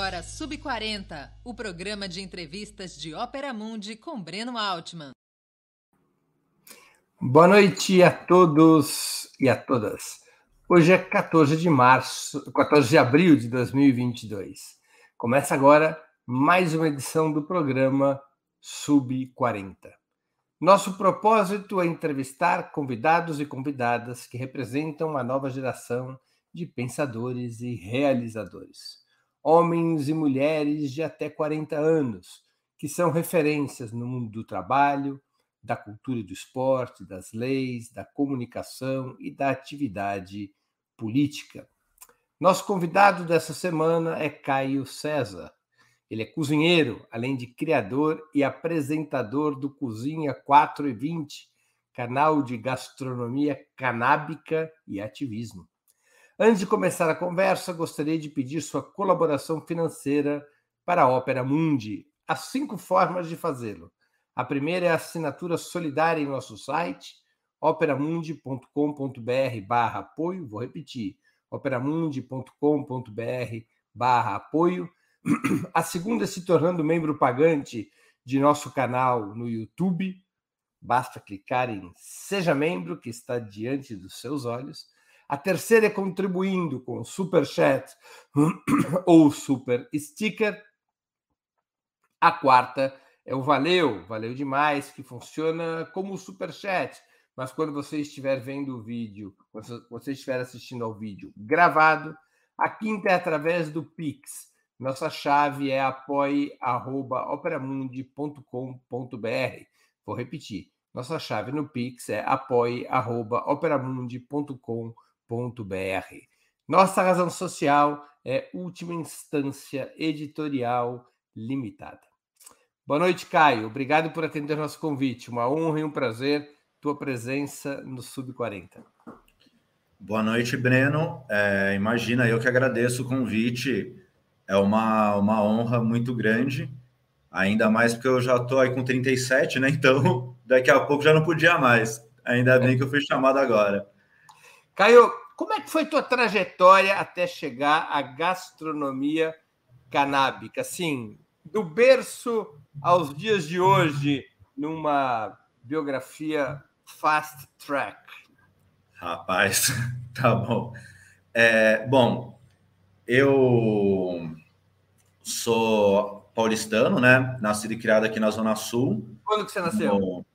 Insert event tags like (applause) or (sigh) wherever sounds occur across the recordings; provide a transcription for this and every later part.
agora Sub40, o programa de entrevistas de Ópera Mundi com Breno Altman. Boa noite a todos e a todas. Hoje é 14 de março, 14 de abril de 2022. Começa agora mais uma edição do programa Sub40. Nosso propósito é entrevistar convidados e convidadas que representam uma nova geração de pensadores e realizadores. Homens e mulheres de até 40 anos, que são referências no mundo do trabalho, da cultura do esporte, das leis, da comunicação e da atividade política. Nosso convidado dessa semana é Caio César, ele é cozinheiro, além de criador e apresentador do Cozinha 4 e 20, canal de gastronomia canábica e ativismo. Antes de começar a conversa, gostaria de pedir sua colaboração financeira para a Ópera Mundi. Há cinco formas de fazê-lo. A primeira é a assinatura solidária em nosso site, operamundi.com.br barra apoio. Vou repetir, operamundi.com.br barra apoio (clears throat) A segunda é se tornando membro pagante de nosso canal no YouTube. Basta clicar em Seja Membro, que está diante dos seus olhos. A terceira é contribuindo com Super Chat (coughs) ou Super Sticker. A quarta é o Valeu, valeu demais, que funciona como Super Chat. Mas quando você estiver vendo o vídeo, quando você estiver assistindo ao vídeo gravado, a quinta é através do Pix nossa chave é apoie.operamundi.com.br. Vou repetir. Nossa chave no Pix é apoie.operamundi.com.br. Nossa razão social é Última Instância Editorial Limitada. Boa noite, Caio. Obrigado por atender nosso convite. Uma honra e um prazer tua presença no Sub-40. Boa noite, Breno. É, imagina, eu que agradeço o convite é uma, uma honra muito grande, ainda mais porque eu já estou aí com 37, né? Então, (laughs) daqui a pouco já não podia mais. Ainda bem que eu fui chamado agora. Caio, como é que foi tua trajetória até chegar à gastronomia canábica? Assim, do berço aos dias de hoje, numa biografia fast track. Rapaz, (laughs) tá bom. É, bom, eu sou paulistano, né? Nascido e criado aqui na Zona Sul. Quando que você nasceu? No,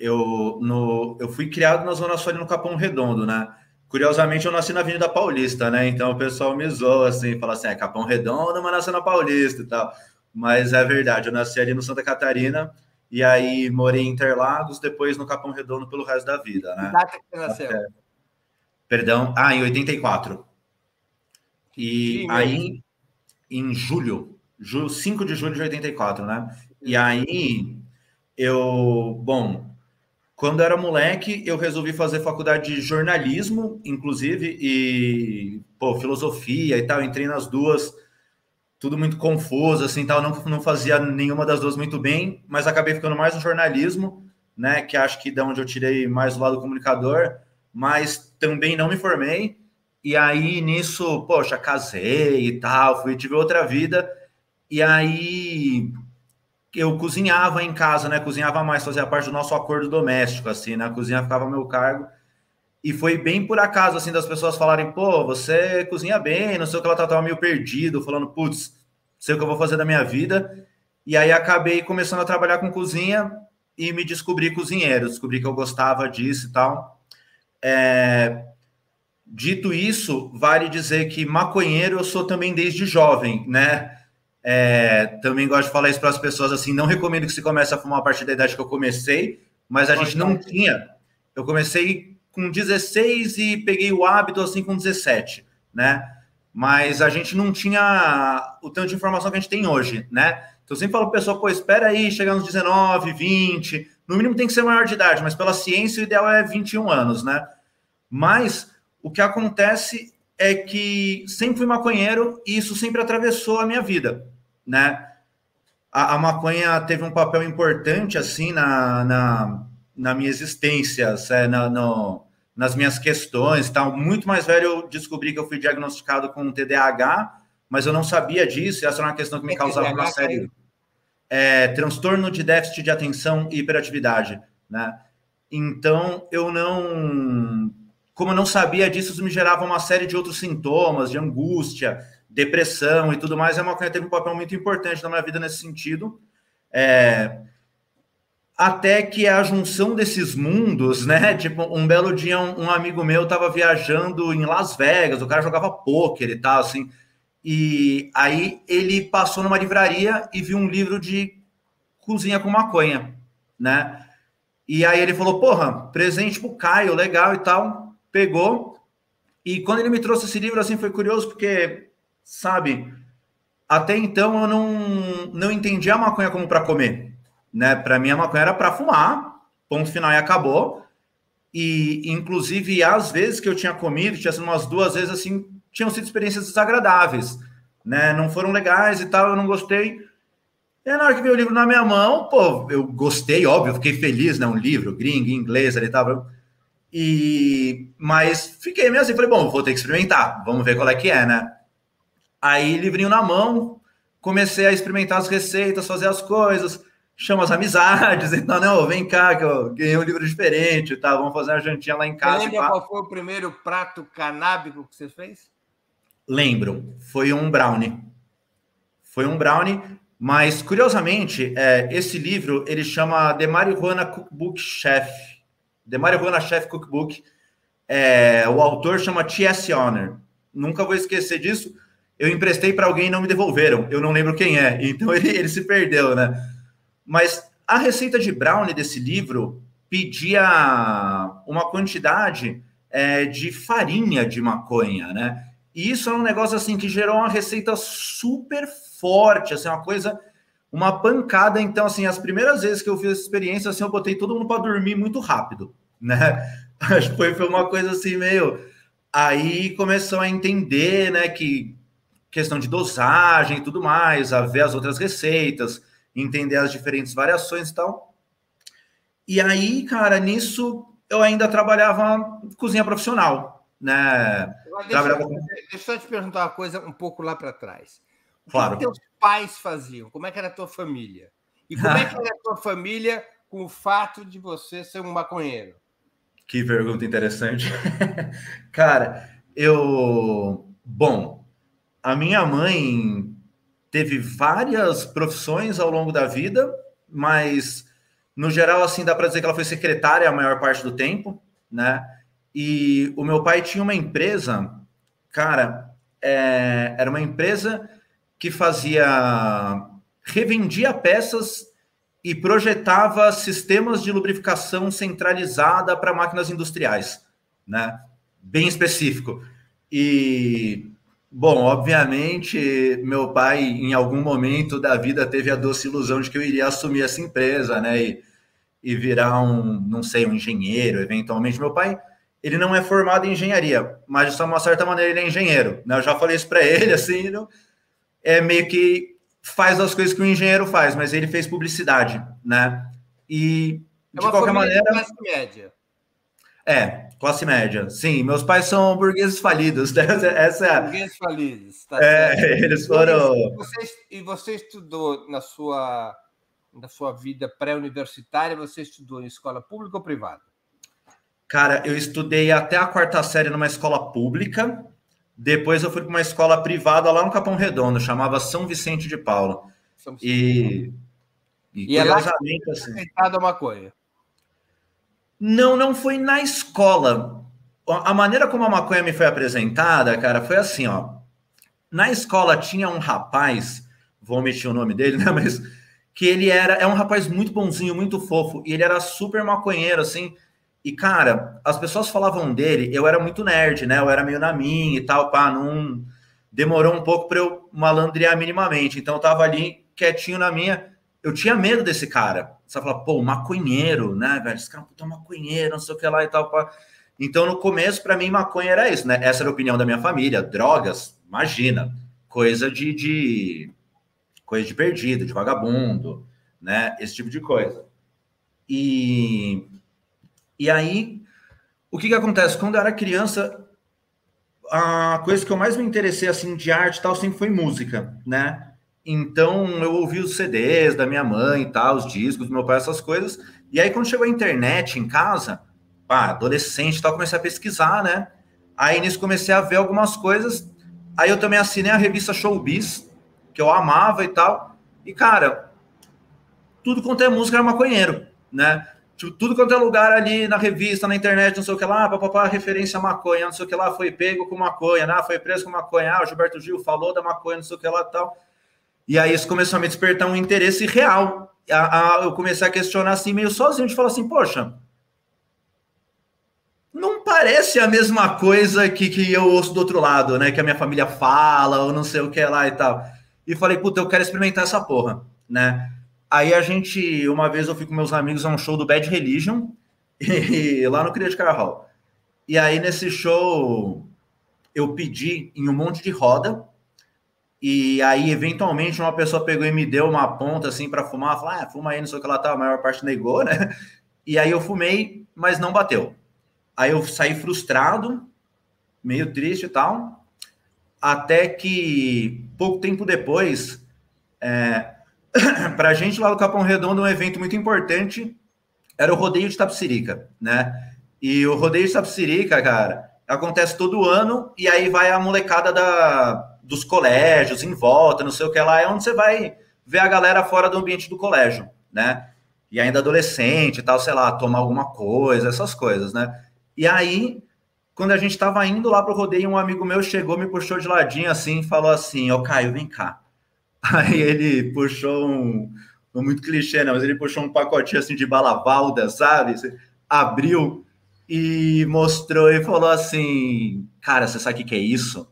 eu, no, eu fui criado na Zona Sul, ali no Capão Redondo, né? Curiosamente, eu nasci na Avenida Paulista, né? Então o pessoal me zoa assim, fala assim: é Capão Redondo, mas nasceu na Paulista e tal. Mas é verdade, eu nasci ali no Santa Catarina e aí morei em Interlagos, depois no Capão Redondo pelo resto da vida, né? Data que você nasceu? Até... Perdão, ah, em 84. E Sim, aí, em julho, julho, 5 de julho de 84, né? E aí, eu, bom, quando era moleque, eu resolvi fazer faculdade de jornalismo, inclusive, e, pô, filosofia e tal, entrei nas duas, tudo muito confuso, assim, tal, não, não fazia nenhuma das duas muito bem, mas acabei ficando mais no jornalismo, né, que acho que da onde eu tirei mais o lado comunicador, mas também não me formei, e aí, nisso, poxa, casei e tal, fui, tive outra vida. E aí, eu cozinhava em casa, né? Cozinhava mais, fazia parte do nosso acordo doméstico, assim, né? A cozinha ficava meu cargo. E foi bem por acaso, assim, das pessoas falarem, pô, você cozinha bem, não sei o que, ela tava meio perdido, falando, putz, sei o que eu vou fazer da minha vida. E aí acabei começando a trabalhar com cozinha e me descobri cozinheiro, descobri que eu gostava disso e tal. É, Dito isso, vale dizer que maconheiro eu sou também desde jovem, né? É, também gosto de falar isso para as pessoas assim. Não recomendo que se comece a fumar a partir da idade que eu comecei, mas a gente não tinha. Eu comecei com 16 e peguei o hábito assim com 17, né? Mas a gente não tinha o tanto de informação que a gente tem hoje, né? Então eu sempre falo para pessoa, pô, espera aí, chegar nos 19, 20, no mínimo tem que ser maior de idade, mas pela ciência o ideal é 21 anos, né? Mas o que acontece é que sempre fui maconheiro e isso sempre atravessou a minha vida, né? A, a maconha teve um papel importante, assim, na, na, na minha existência, é, na, no, nas minhas questões, tal. Muito mais velho, eu descobri que eu fui diagnosticado com TDAH, mas eu não sabia disso, e essa era uma questão que me causava uma série. É, transtorno de déficit de atenção e hiperatividade, né? Então, eu não. Como eu não sabia disso, isso me gerava uma série de outros sintomas, de angústia, depressão e tudo mais. A maconha teve um papel muito importante na minha vida nesse sentido. É, até que a junção desses mundos, né? (laughs) Tipo, um belo dia, um, um amigo meu estava viajando em Las Vegas, o cara jogava pôquer e tal, assim. E aí ele passou numa livraria e viu um livro de cozinha com maconha, né? E aí ele falou: Porra, presente pro Caio, legal e tal. Pegou. E quando ele me trouxe esse livro, assim, foi curioso, porque, sabe, até então eu não, não entendia a maconha como para comer né? Para mim, a maconha era para fumar, ponto final e acabou. E, inclusive, às vezes que eu tinha comido, tinha sido umas duas vezes assim, tinham sido experiências desagradáveis, né? Não foram legais e tal, eu não gostei. E na hora que veio o livro na minha mão, pô, eu gostei, óbvio, fiquei feliz, né? Um livro gringo, inglês, ali tava. E mas fiquei meio assim, falei, bom, vou ter que experimentar, vamos ver qual é que é, né? Aí, livrinho na mão, comecei a experimentar as receitas, fazer as coisas chama as amizades, (laughs) então, não, vem cá, que eu ganhei um livro diferente, tá? Vamos fazer uma jantinha lá em casa. Você lembra qual foi o primeiro prato canábico que você fez? Lembro, foi um brownie. Foi um brownie, mas curiosamente, é, esse livro ele chama The Marijuana Cookbook Chef. The Marijuana Chef Cookbook. É, o autor chama T.S. Honor. Nunca vou esquecer disso. Eu emprestei para alguém e não me devolveram. Eu não lembro quem é. Então (laughs) ele, ele se perdeu, né? Mas a receita de brownie desse livro pedia uma quantidade é, de farinha de maconha, né? E isso é um negócio assim que gerou uma receita super forte, assim, uma coisa, uma pancada. Então, assim, as primeiras vezes que eu fiz essa experiência, assim, eu botei todo mundo para dormir muito rápido, né? (laughs) Acho que foi, uma coisa assim meio. Aí começou a entender, né, que questão de dosagem e tudo mais, a ver as outras receitas entender as diferentes variações e tal. E aí, cara, nisso eu ainda trabalhava cozinha profissional, né? Deixa, trabalhava... deixa eu te perguntar uma coisa um pouco lá para trás. O claro. que teus pais faziam? Como é que era a tua família? E como é que era a tua família com o fato de você ser um maconheiro? Que pergunta interessante. (laughs) Cara, eu. Bom, a minha mãe teve várias profissões ao longo da vida, mas no geral, assim, dá para dizer que ela foi secretária a maior parte do tempo, né? E o meu pai tinha uma empresa, cara, é, era uma empresa que fazia, revendia peças e projetava sistemas de lubrificação centralizada para máquinas industriais, né? Bem específico. E Bom, obviamente, meu pai, em algum momento da vida, teve a doce ilusão de que eu iria assumir essa empresa, né? E, e virar um, não sei, um engenheiro, eventualmente. Meu pai, ele não é formado em engenharia, mas de uma certa maneira ele é engenheiro, né? Eu já falei isso para ele, (laughs) assim, não, é meio que faz as coisas que o engenheiro faz, mas ele fez publicidade, né? E, de é qualquer maneira... classe média. É, classe média. Sim, meus pais são burgueses falidos. (laughs) Né? Essa é Burgueses falidos. Tá é, certo. eles foram. E você, e você estudou na sua, na sua vida pré-universitária, você estudou em escola pública ou privada? Cara, eu estudei até a quarta série numa escola pública. Depois eu fui para uma escola privada lá no Capão Redondo, chamava São Vicente de Paula. Vicente e, e, e curiosamente, é lá que assim. a maconha. Não, não foi na escola. A maneira como a maconha me foi apresentada, cara, foi assim, ó. Na escola tinha um rapaz, vou omitir o nome dele, (laughs) né? Mas que ele era, é um rapaz muito bonzinho, muito fofo, e ele era super maconheiro, assim. E, cara, as pessoas falavam dele, eu era muito nerd, né? Eu era meio na minha e tal, pá, não. Demorou um pouco para eu malandrear minimamente. Então eu tava ali quietinho na minha. Eu tinha medo desse cara. Você fala, pô, maconheiro, né, velho? Esse cara é um maconheiro, não sei o que lá e tal. Pá. Então, no começo, para mim, maconha era isso, né? Essa era a opinião da minha família. Drogas, imagina, coisa de, de coisa de perdido, de vagabundo, né? Esse tipo de coisa. E, e aí, o que que acontece? Quando eu era criança, a coisa que eu mais me interessei assim de arte e tal sempre foi música, né? Então eu ouvi os CDs da minha mãe e tal, os discos do meu pai, essas coisas. E aí quando chegou a internet em casa, pá, adolescente e tal, comecei a pesquisar, né? Aí nisso comecei a ver algumas coisas. Aí eu também assinei a revista Showbiz, que eu amava e tal. E cara, tudo quanto é música era maconheiro, né? Tipo, tudo quanto é lugar ali na revista, na internet, não sei o que lá, papapá, referência a maconha, não sei o que lá, foi pego com maconha, né? foi preso com maconha, ah, o Gilberto Gil falou da maconha, não sei o que lá tal. E aí isso começou a me despertar um interesse real. A, a, eu comecei a questionar assim, meio sozinho, de falar assim, poxa, não parece a mesma coisa que, que eu ouço do outro lado, né? Que a minha família fala, ou não sei o que lá e tal. E falei, puta, eu quero experimentar essa porra, né? Aí a gente, uma vez eu fui com meus amigos a um show do Bad Religion, (laughs) e, lá no Cria de Carral. E aí nesse show eu pedi em um monte de roda, e aí eventualmente uma pessoa pegou e me deu uma ponta assim para fumar, falou, ah, fuma aí, não sei o que ela tá, a maior parte negou, (laughs) né? E aí eu fumei, mas não bateu. Aí eu saí frustrado, meio triste e tal, até que pouco tempo depois, é, (coughs) para a gente lá no Capão Redondo, um evento muito importante era o rodeio de Tapsirica, né? E o rodeio de Tapsirica, cara, acontece todo ano e aí vai a molecada da, dos colégios em volta, não sei o que lá, é onde você vai ver a galera fora do ambiente do colégio, né? E ainda adolescente e tal, sei lá, tomar alguma coisa, essas coisas, né? E aí, quando a gente estava indo lá pro rodeio, um amigo meu chegou, me puxou de ladinho assim, falou assim: Ô Caio, vem cá. (laughs) Aí ele puxou um, muito clichê, não, mas ele puxou um pacotinho assim de balavalda, sabe? Abriu e mostrou e falou assim: Cara, você sabe o que é isso?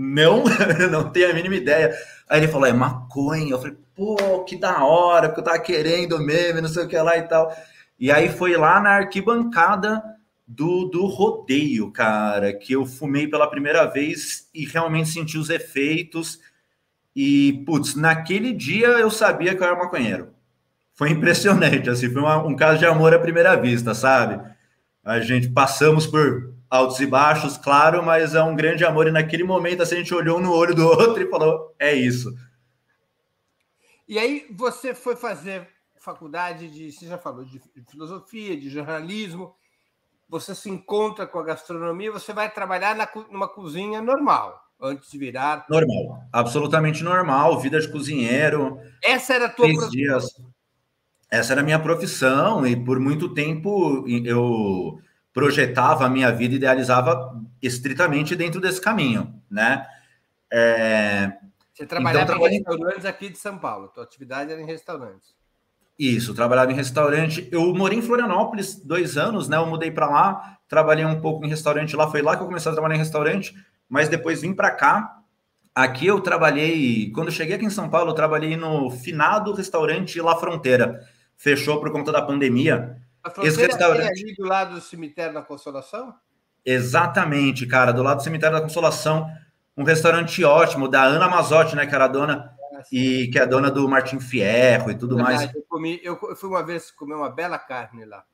Não, (laughs) não tenho a mínima ideia. Aí ele falou: É maconha. Eu falei: Pô, que da hora, porque eu tava querendo mesmo, não sei o que lá e tal. E aí foi lá na arquibancada do, do rodeio, cara, que eu fumei pela primeira vez e realmente senti os efeitos e, putz, naquele dia eu sabia que eu era maconheiro. Foi (laughs) impressionante, assim, foi uma, um caso de amor à primeira vista, sabe? A gente passamos por altos e baixos, claro, mas é um grande amor. E naquele momento, assim, a gente olhou um no olho do (laughs) outro e falou: é isso. E aí você foi fazer faculdade de, você já falou, de filosofia, de jornalismo, você se encontra com a gastronomia, você vai trabalhar na, numa cozinha normal antes de virar. Normal, absolutamente normal, vida de cozinheiro. Essa era a tua profissão. Dias. Essa era a minha profissão, e por muito tempo eu projetava a minha vida, idealizava estritamente dentro desse caminho, né? É... Você trabalhava então, em restaurantes aqui de São Paulo, tua atividade era em restaurantes. Isso, trabalhava em restaurante. Eu morei em Florianópolis dois anos, né? Eu mudei para lá, trabalhei um pouco em restaurante lá. Foi lá que eu comecei a trabalhar em restaurante mas depois vim para cá. Aqui eu trabalhei, quando cheguei aqui em São Paulo, eu trabalhei no finado restaurante La Fronteira. Fechou por conta da pandemia. Esse restaurante... é ali do lado do cemitério da Consolação? Exatamente, cara, do lado do cemitério da Consolação. Um restaurante ótimo, da Ana Mazotti, né, que era a dona, ah, e que é a dona do Martin Fierro e tudo Verdade, mais. Eu, comi, eu fui uma vez comer uma bela carne lá.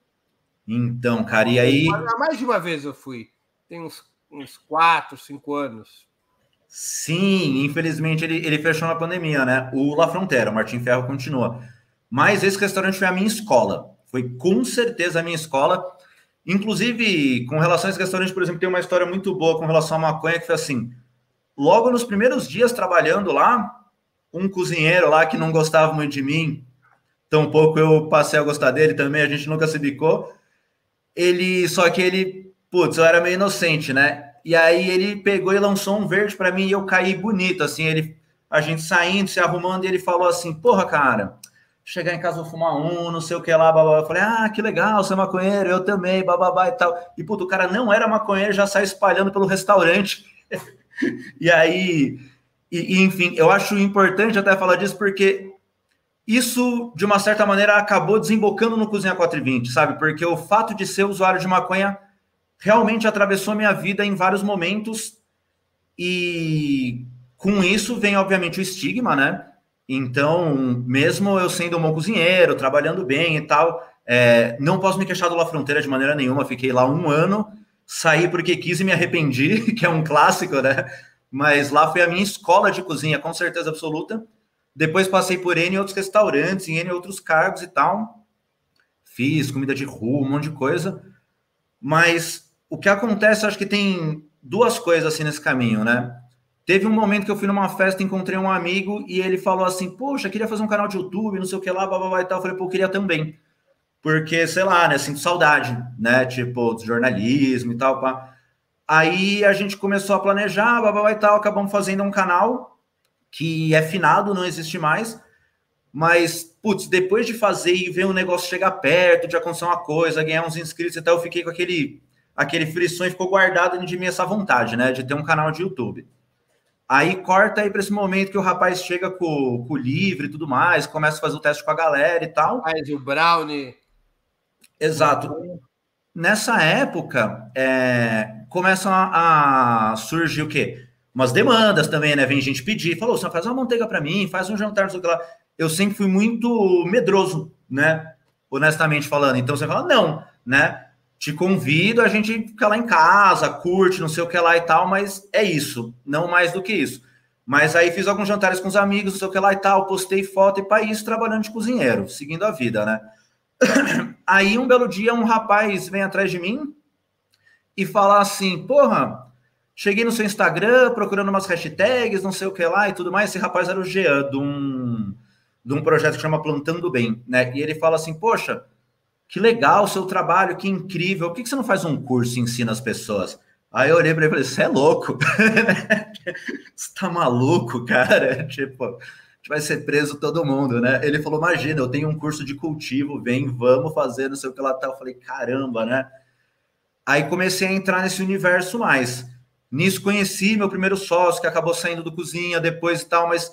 Então, cara, e aí. Mais de uma vez eu fui. Tem uns uns quatro, cinco anos. Sim, infelizmente ele, ele fechou na pandemia, né? O La Frontera, o Martin Ferro continua. Mas esse restaurante foi a minha escola. Foi com certeza a minha escola. Inclusive, com relação a esse restaurante, por exemplo, tem uma história muito boa com relação à maconha, que foi assim: logo nos primeiros dias trabalhando lá, um cozinheiro lá que não gostava muito de mim, tampouco eu passei a gostar dele também, a gente nunca se bicou. Ele, só que ele putz, eu era meio inocente, né? E aí ele pegou e lançou um verde para mim e eu caí bonito, assim, ele, a gente saindo, se arrumando, e ele falou assim, porra, cara, chegar em casa vou fumar um, não sei o que lá, babá. Eu falei, ah, que legal, você é maconheiro, eu também, bababá e tal. E, puto, o cara não era maconheiro, já saiu espalhando pelo restaurante. (laughs) e aí, e, e, enfim, eu acho importante até falar disso, porque isso, de uma certa maneira, acabou desembocando no Cozinha 420, sabe? Porque o fato de ser usuário de maconha realmente atravessou minha vida em vários momentos e com isso vem obviamente o estigma, né? Então, mesmo eu sendo um bom cozinheiro, trabalhando bem e tal, é, não posso me queixar do La Fronteira de maneira nenhuma. Fiquei lá um ano saí porque quis e me arrependi, (laughs) que é um clássico, né? Mas lá foi a minha escola de cozinha, com certeza absoluta. Depois passei por N outros restaurantes, em N outros cargos e tal. Fiz comida de rua, um monte de coisa. Mas o que acontece, acho que tem duas coisas assim nesse caminho, né? Teve um momento que eu fui numa festa, encontrei um amigo e ele falou assim: Poxa, queria fazer um canal de YouTube, não sei o que lá, blá e tal. Eu falei, pô, queria também. Porque, sei lá, né? Sinto saudade, né? Tipo, do jornalismo e tal, pá. Aí a gente começou a planejar, blá e tal. Acabamos fazendo um canal que é finado, não existe mais. Mas, putz, depois de fazer e ver o negócio chegar perto, de acontecer uma coisa, ganhar uns inscritos e tal, eu fiquei com aquele, aquele frição e ficou guardado de mim essa vontade, né? De ter um canal de YouTube. Aí corta aí para esse momento que o rapaz chega com, com o livre e tudo mais, começa a fazer o teste com a galera e tal. Faz o brownie. Exato. Nessa época, é, começam a, a, surgir o quê? Umas demandas também, né? Vem gente pedir, falou, você faz uma manteiga para mim, faz um jantar, não sei o que lá. Eu sempre fui muito medroso, né? Honestamente falando. Então você fala, não, né? Te convido, a gente fica lá em casa, curte, não sei o que lá e tal, mas é isso, não mais do que isso. Mas aí fiz alguns jantares com os amigos, não sei o que lá e tal, postei foto e para isso trabalhando de cozinheiro, seguindo a vida, né? (clears throat) Aí um belo dia um rapaz vem atrás de mim e fala assim: Porra, cheguei no seu Instagram procurando umas hashtags, não sei o que lá e tudo mais. Esse rapaz era o Jean, de um, de um projeto que chama Plantando Bem, né? E ele fala assim: Poxa, que legal o seu trabalho, que incrível. Por que você não faz um curso e ensina as pessoas? Aí eu olhei para ele e falei: Você é louco? (laughs) Você tá maluco, cara? (laughs) Tipo, a gente vai ser preso todo mundo, né? Ele falou: Imagina, eu tenho um curso de cultivo, vem, vamos fazer, não sei o que lá tá. Eu falei: Caramba, né? Aí comecei a entrar nesse universo mais. Nisso conheci meu primeiro sócio, que acabou saindo do cozinha depois e tal, mas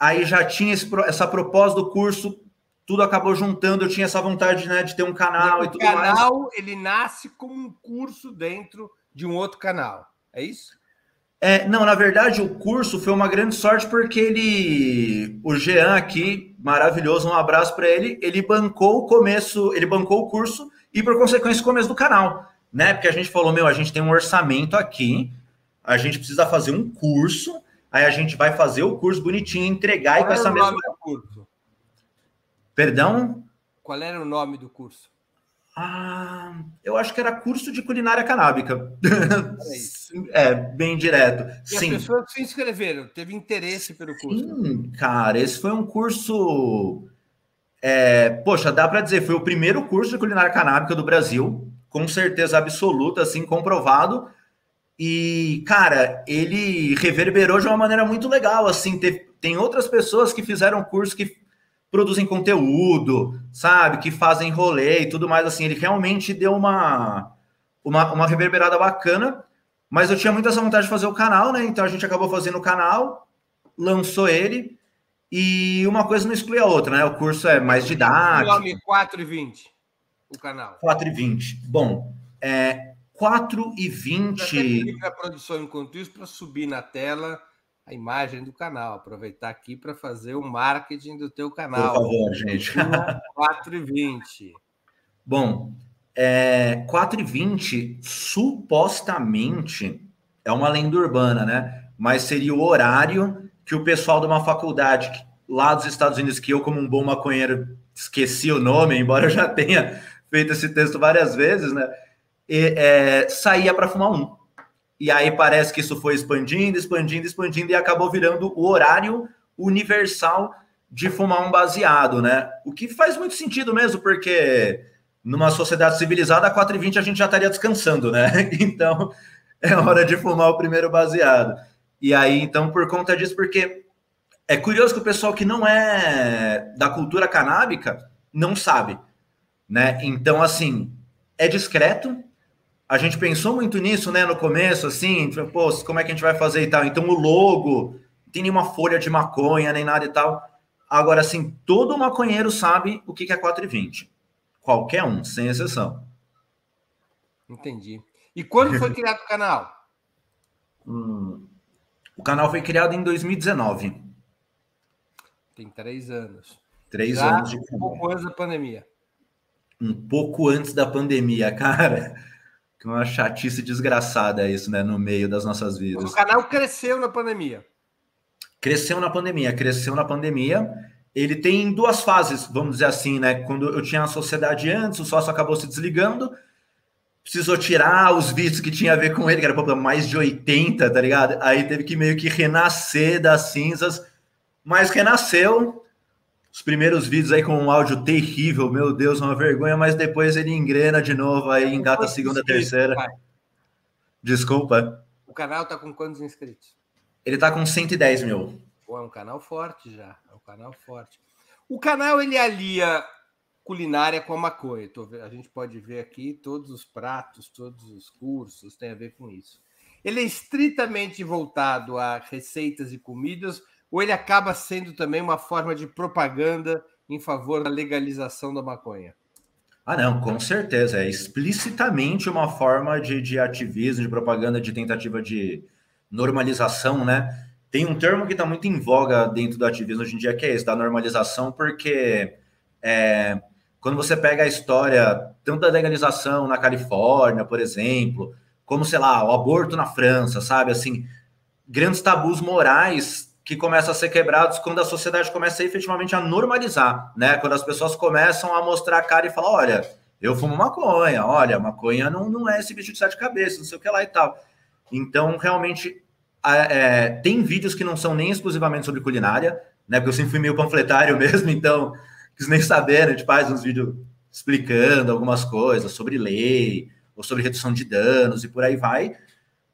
aí já tinha esse, essa proposta do curso tudo acabou juntando. Eu tinha essa vontade né, de ter um canal e, e tudo canal, mais. O canal ele nasce como um curso dentro de um outro canal. É isso? É, não, na verdade, o curso foi uma grande sorte porque ele, o Jean aqui, maravilhoso, um abraço para ele. Ele bancou o começo, ele bancou o curso e, por consequência, o começo do canal, né? Porque a gente falou, meu, a gente tem um orçamento aqui, a gente precisa fazer um curso, aí a gente vai fazer o curso bonitinho, entregar Qual e com essa mesma. Curso? Perdão? Qual era o nome do curso? Ah, eu acho que era curso de culinária canábica. é, bem direto. E Sim. as pessoas se inscreveram, teve interesse pelo curso. Sim, cara, esse foi um curso. É, poxa, dá para dizer, foi o primeiro curso de culinária canábica do Brasil, com certeza absoluta, assim, comprovado. E, cara, ele reverberou de uma maneira muito legal, assim, teve, tem outras pessoas que fizeram curso que produzem conteúdo, sabe? Que fazem rolê e tudo mais assim. Ele realmente deu uma, uma, uma reverberada bacana, mas eu tinha muita essa vontade de fazer o canal, né? Então a gente acabou fazendo o canal, lançou ele, e uma coisa não exclui a outra, né? O curso é mais didático. O nome 4 e 20, o canal. 4 e 20. Bom, é 4 e 20. a produção enquanto isso para subir na tela a imagem do canal. Aproveitar aqui para fazer o marketing do teu canal. Por favor, gente. 4,20. Bom, é, 4,20 supostamente é uma lenda urbana, né? Mas seria o horário que o pessoal de uma faculdade lá dos Estados Unidos, que eu, como um bom maconheiro, esqueci o nome, embora eu já tenha feito esse texto várias vezes, né? E, é, saía para fumar um. E aí parece que isso foi expandindo, expandindo, expandindo e acabou virando o horário universal de fumar um baseado, né? O que faz muito sentido mesmo, porque numa sociedade civilizada, a 4h20 a gente já estaria descansando, né? (laughs) Então é hora de fumar o primeiro baseado. E aí, então, por conta disso, porque é curioso que o pessoal que não é da cultura canábica não sabe, né? Então, assim, é discreto, a gente pensou muito nisso, né, no começo, assim, pô, como é que a gente vai fazer e tal. Então, o logo, não tem nenhuma folha de maconha, nem nada e tal. Agora, assim, todo maconheiro sabe o que é 4,20. Qualquer um, sem exceção. Entendi. E quando foi (laughs) criado o canal? Hum, o canal foi criado em 2019. Tem três anos. Três Já anos de Um pouco antes da pandemia. Um pouco antes da pandemia, (laughs) cara uma chatice desgraçada isso, né? No meio das nossas vidas. O canal cresceu na pandemia. Cresceu na pandemia, cresceu na pandemia. Ele tem duas fases, vamos dizer assim, né? Quando eu tinha a sociedade antes, o sócio acabou se desligando, precisou tirar os vídeos que tinha a ver com ele, que era mais de 80, tá ligado? Aí teve que meio que renascer das cinzas, mas renasceu. Os primeiros vídeos aí com um áudio terrível, meu Deus, uma vergonha, mas depois ele engrena de novo, aí engata a segunda, terceira. Desculpa. O canal tá com quantos inscritos? Ele tá com 110 mil. Pô, é um canal forte já. É um canal forte. O canal ele alia culinária com a maconha. A gente pode ver aqui todos os pratos, todos os cursos tem a ver com isso. Ele é estritamente voltado a receitas e comidas, ou ele acaba sendo também uma forma de propaganda em favor da legalização da maconha? Ah, não, com certeza. É explicitamente uma forma de, de ativismo, de propaganda, de tentativa de normalização, né? Tem um termo que está muito em voga dentro do ativismo hoje em dia, que é esse, da normalização, porque é, quando você pega a história, tanto da legalização na Califórnia, por exemplo, como, sei lá, o aborto na França, sabe? Assim, grandes tabus morais que começam a ser quebrados quando a sociedade começa efetivamente a normalizar, né? Quando as pessoas começam a mostrar a cara e falar, olha, eu fumo maconha, olha, maconha não, não é esse bicho de sete cabeças, não sei o que lá e tal. Então, realmente, é, tem vídeos que não são nem exclusivamente sobre culinária, né? Porque eu sempre fui meio panfletário (laughs) mesmo, então quis nem saber, né? A gente faz uns vídeos explicando algumas coisas sobre lei, ou sobre redução de danos e por aí vai.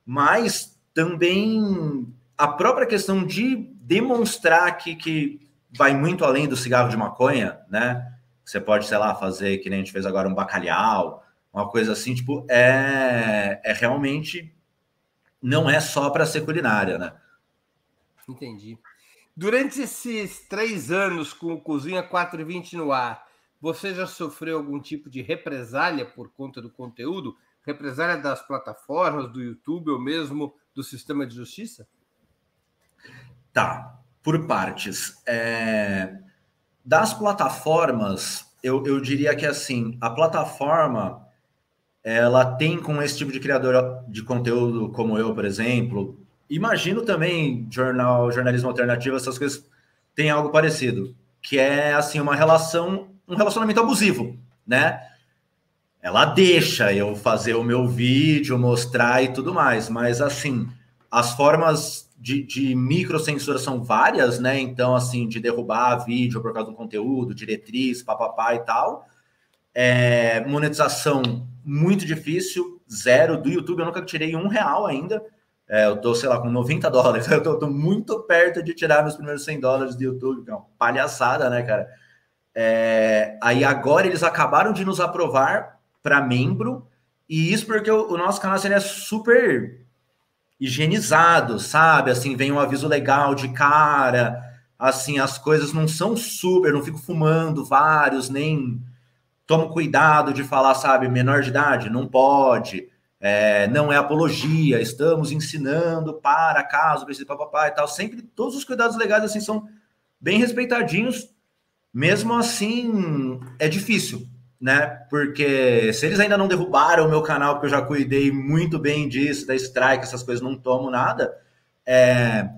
Mas também a própria questão de demonstrar que, que vai muito além do cigarro de maconha, né? Você pode, sei lá, fazer que nem a gente fez agora um bacalhau, uma coisa assim, tipo, é, é realmente não é só para ser culinária, né? Entendi. Durante esses três anos com o Cozinha 420 no ar, você já sofreu algum tipo de represália por conta do conteúdo? Represália das plataformas, do YouTube ou mesmo do sistema de justiça? Tá, por partes. É... Das plataformas, eu, eu diria que assim, a plataforma ela tem com esse tipo de criador de conteúdo como eu, por exemplo, imagino também jornal, jornalismo alternativo, essas coisas tem algo parecido, que é assim uma relação, um relacionamento abusivo, né? Ela deixa eu fazer o meu vídeo, mostrar e tudo mais, mas assim, as formas de, de microcensura são várias, né? Então, assim, de derrubar vídeo por causa do conteúdo, diretriz, papapá e tal. É, monetização muito difícil, zero. Do YouTube eu nunca tirei um real ainda. É, eu tô, sei lá, com 90 (laughs) dólares. Eu tô, tô, muito perto de tirar meus primeiros 100 dólares do YouTube. É uma palhaçada, né, cara? É, aí agora eles acabaram de nos aprovar para membro. E isso porque o, o nosso canal assim, é super higienizado, sabe? Assim, vem um aviso legal de cara. Assim, as coisas não são super, não fico fumando vários, nem tomo cuidado de falar, sabe, menor de idade, não pode, é, não é apologia, estamos ensinando para caso precise papapá e tal. Sempre todos os cuidados legais assim são bem respeitadinhos. Mesmo assim, é difícil, né? Porque se eles ainda não derrubaram o meu canal, porque eu já cuidei muito bem disso, da strike, essas coisas, não tomo nada. É...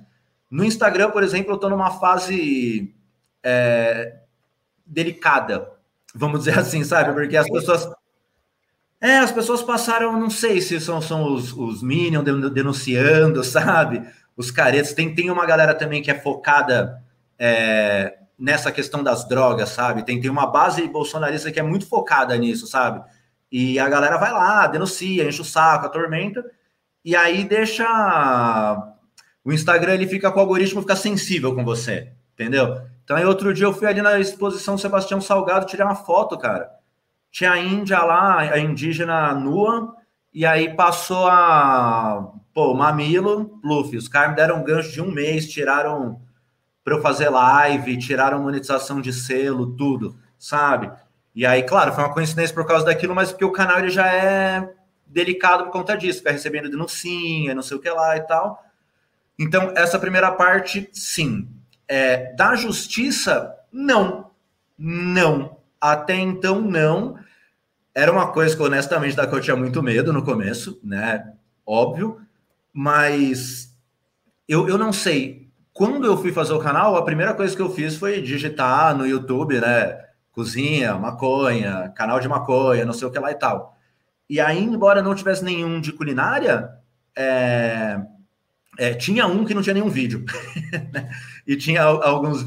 No Instagram, por exemplo, eu estou numa fase é... delicada, Vamos dizer (laughs) assim, sabe? Porque as pessoas. É, as pessoas passaram, não sei se são, são os, os Minions denunciando, (laughs) sabe? Os caretas. Tem, tem uma galera também que é focada é, nessa questão das drogas, sabe? Tem, tem uma base bolsonarista que é muito focada nisso, sabe? E a galera vai lá, denuncia, enche o saco, atormenta, e aí deixa. O Instagram ele fica com o algoritmo, fica sensível com você, entendeu? Então, aí outro dia eu fui ali na exposição Sebastião Salgado, tirei uma foto, cara. Tinha a Índia lá, a indígena nua, e aí passou a. Pô, Mamilo, Luffy. Os caras me deram um gancho de um mês, tiraram para eu fazer live, tiraram monetização de selo, tudo, sabe? E aí, claro, foi uma coincidência por causa daquilo, mas porque o canal ele já é delicado por conta disso, fica recebendo denuncinha, não sei o que lá e tal. Então, essa primeira parte, sim, é, da justiça, não. Não. Até então, não. era uma coisa que, honestamente, da que eu tinha muito medo no começo, né? Óbvio, mas eu, eu não sei. Quando eu fui fazer o canal, a primeira coisa que eu fiz foi digitar no YouTube, né? Cozinha, maconha, canal de maconha, não sei o que lá e tal. E aí, embora não tivesse nenhum de culinária, é, é, tinha um que não tinha nenhum vídeo. (laughs) E tinha alguns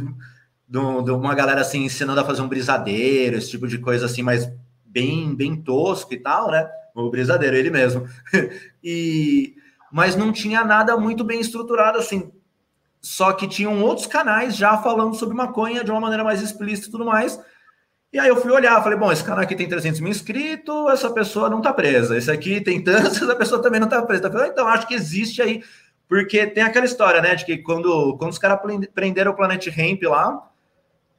de uma galera assim ensinando a fazer um brisadeiro, esse tipo de coisa assim, mas bem, bem tosco e tal, né? O brisadeiro, ele mesmo. (laughs) e mas não tinha nada muito bem estruturado assim. Só que tinham outros canais já falando sobre maconha de uma maneira mais explícita e tudo mais. E aí eu fui olhar, falei, bom, esse canal aqui tem 300 mil inscritos, essa pessoa não tá presa. Esse aqui tem tantos, (laughs) essa pessoa também não tá presa. Então, acho que existe aí, porque tem aquela história, né, de que quando, quando os caras prenderam o Planet Ramp lá,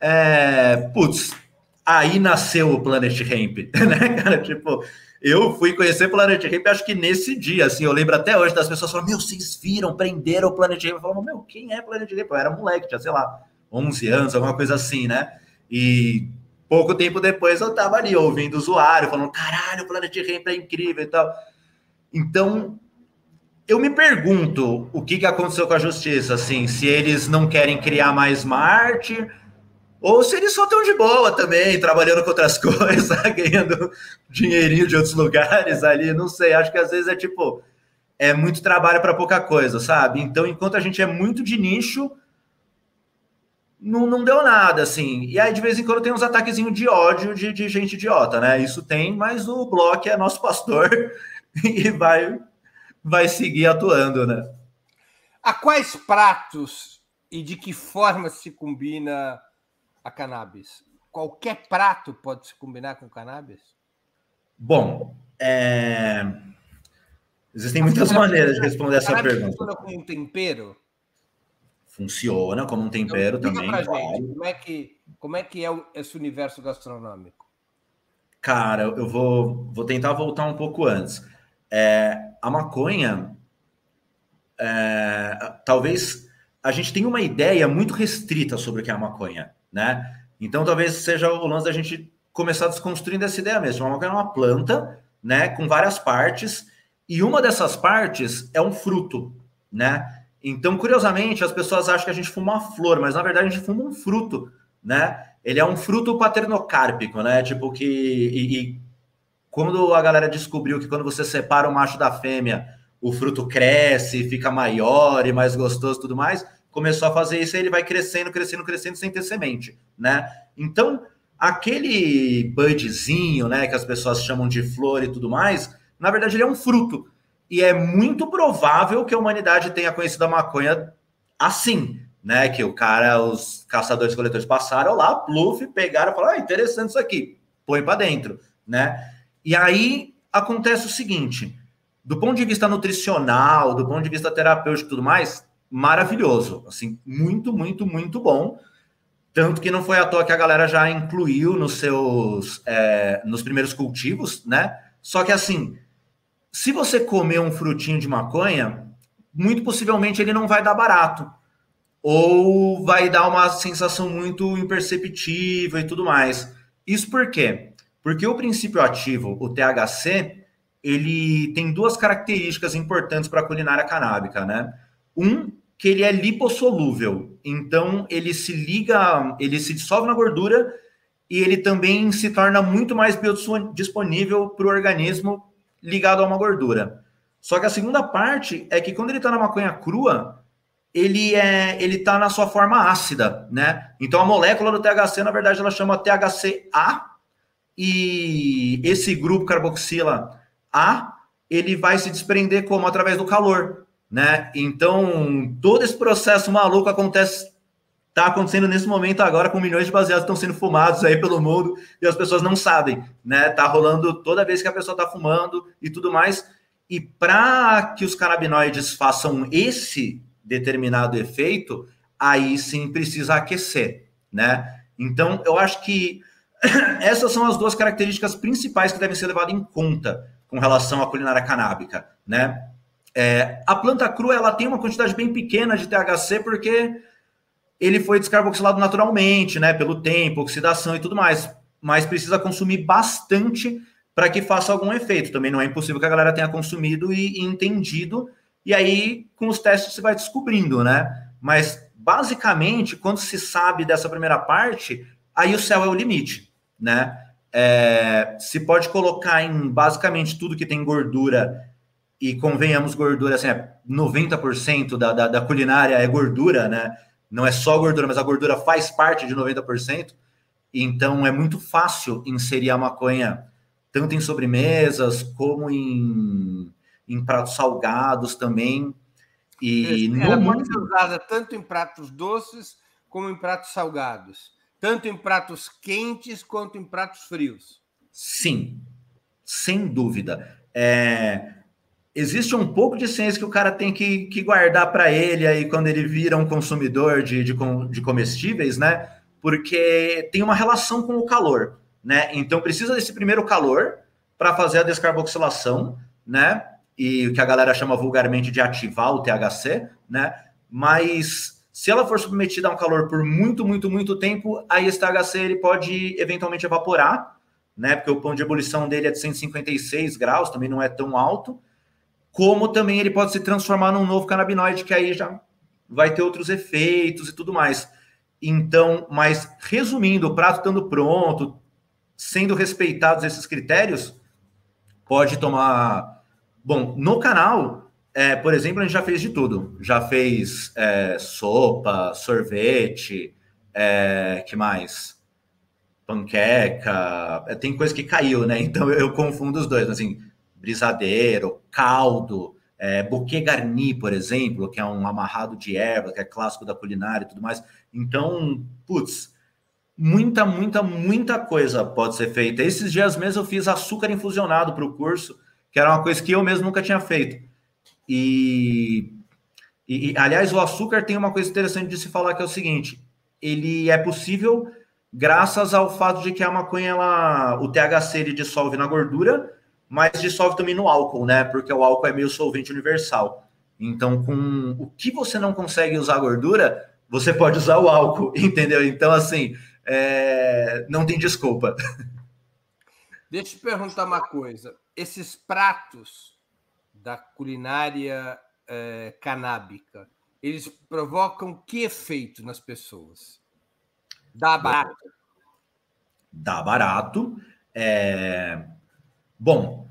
é, putz, aí nasceu o Planet Ramp, (laughs) né, cara? Tipo, eu fui conhecer Planet Ramp, acho que nesse dia, assim, eu lembro até hoje das pessoas falando, meu, vocês viram, prenderam o Planet Ramp. Eu falava, meu, quem é Planet Ramp? Eu era moleque, tinha, sei lá, 11 anos, alguma coisa assim, né? E pouco tempo depois eu tava ali ouvindo o usuário falando: caralho, o Planet Ramp é incrível e tal. Então, eu me pergunto o que, que aconteceu com a justiça, assim, se eles não querem criar mais Marte, ou se eles só estão de boa também, trabalhando com outras (laughs) coisas, ganhando dinheirinho de outros lugares ali, não sei, acho que às vezes é tipo, é muito trabalho para pouca coisa, sabe? Então, enquanto a gente é muito de nicho, não, não deu nada, assim. E aí, de vez em quando, tem uns ataquezinhos de ódio de, de gente idiota, né? Isso tem, mas o Block é nosso pastor (laughs) e vai, vai seguir atuando, né? A quais pratos e de que forma se combina a cannabis? Qualquer prato pode se combinar com cannabis? Bom, é... existem muitas maneiras de responder essa pergunta. Funciona com um tempero? Funciona como um tempero então, também. Gente, como, é que, como é que é esse universo gastronômico? Cara, eu vou, vou tentar voltar um pouco antes. É, a maconha, é, talvez a gente tenha uma ideia muito restrita sobre o que é a maconha, né? Então, talvez seja o lance da gente começar desconstruindo essa ideia mesmo. A maconha é uma planta, né, com várias partes, e uma dessas partes é um fruto, né? Então, curiosamente, as pessoas acham que a gente fuma uma flor, mas na verdade a gente fuma um fruto, né? Ele é um fruto paternocárpico, né? Tipo que. E, e quando a galera descobriu que quando você separa o macho da fêmea, o fruto cresce, fica maior e mais gostoso tudo mais, começou a fazer isso ele vai crescendo, crescendo, crescendo sem ter semente, né? Então, aquele budzinho, né, que as pessoas chamam de flor e tudo mais, na verdade ele é um fruto. E é muito provável que a humanidade tenha conhecido a maconha assim, né? Que o cara, os caçadores coletores passaram lá, pluf, pegaram e falaram: ah, interessante isso aqui, põe para dentro, né? E aí acontece o seguinte: do ponto de vista nutricional, do ponto de vista terapêutico e tudo mais, maravilhoso, assim, muito, muito, muito bom. Tanto que não foi à toa que a galera já incluiu nos seus é, nos primeiros cultivos, né? Só que assim, se você comer um frutinho de maconha, muito possivelmente ele não vai dar barato. Ou vai dar uma sensação muito imperceptível e tudo mais. Isso por quê? Porque o princípio ativo, o THC, ele tem duas características importantes para a culinária canábica, né? Um, que ele é lipossolúvel. Então, ele se liga, ele se dissolve na gordura e ele também se torna muito mais biodisponível para o organismo ligado a uma gordura. Só que a segunda parte é que quando ele está na maconha crua, ele é ele está na sua forma ácida, né? Então a molécula do THC, na verdade, ela chama THCA e esse grupo carboxila A, ele vai se desprender como através do calor, né? Então, todo esse processo maluco acontece está acontecendo nesse momento agora com milhões de baseados estão sendo fumados aí pelo mundo e as pessoas não sabem, né? Tá rolando toda vez que a pessoa está fumando e tudo mais. E para que os canabinoides façam esse determinado efeito, aí sim precisa aquecer, né? Então, eu acho que (clears throat) essas são as duas características principais que devem ser levadas em conta com relação à culinária canábica, né? É, a planta crua ela tem uma quantidade bem pequena de THC porque ele foi descarboxilado naturalmente, né, pelo tempo, oxidação e tudo mais, mas precisa consumir bastante para que faça algum efeito. Também não é impossível que a galera tenha consumido e, e entendido, e aí com os testes você vai descobrindo, né? Mas basicamente, quando se sabe dessa primeira parte, aí o céu é o limite, né? É, se pode colocar em basicamente tudo que tem gordura, e convenhamos, gordura, assim, é 90% da, da, da culinária é gordura, né? Não é só gordura, mas a gordura faz parte de 90%. Então é muito fácil inserir a maconha tanto em sobremesas como em, em pratos salgados também. E Ela no pode ser usada tanto em pratos doces como em pratos salgados, tanto em pratos quentes quanto em pratos frios. Sim, sem dúvida. É, existe um pouco de ciência que o cara tem que, que guardar para ele aí quando ele vira um consumidor de, de, de comestíveis, né? Porque tem uma relação com o calor, né? Então precisa desse primeiro calor para fazer a descarboxilação, né? E o que a galera chama vulgarmente de ativar o THC, né? Mas se ela for submetida a um calor por muito, muito, muito tempo, aí esse THC ele pode eventualmente evaporar, né? Porque o ponto de ebulição dele é de 156 graus, também não é tão alto. Como também ele pode se transformar num novo canabinoide, que aí já vai ter outros efeitos e tudo mais. Então, mas resumindo, o prato estando pronto, sendo respeitados esses critérios, pode tomar. Bom, no canal, é, por exemplo, a gente já fez de tudo. Já fez é, sopa, sorvete, é, que mais? Panqueca. É, tem coisa que caiu, né? (laughs) Então eu, confundo os dois. Assim, brisadeiro, caldo, é, bouquet garni, por exemplo, que é um amarrado de erva, que é clássico da culinária e tudo mais. Então, putz, muita, muita, muita coisa pode ser feita. Esses dias mesmo eu fiz açúcar infusionado para o curso, que era uma coisa que eu mesmo nunca tinha feito. E, e, aliás, o açúcar tem uma coisa interessante de se falar que é o seguinte: ele é possível graças ao fato de que a maconha, ela, o THC ele dissolve na gordura, mas dissolve também no álcool, né? Porque o álcool é meio solvente universal. Então, com o que você não consegue usar gordura, você pode usar o álcool, (laughs) entendeu? Então, assim, é, não tem desculpa. (laughs) Deixa eu te perguntar uma coisa. Esses pratos da culinária é, canábica, eles provocam que efeito nas pessoas? Dá barato? Dá barato. É... Bom,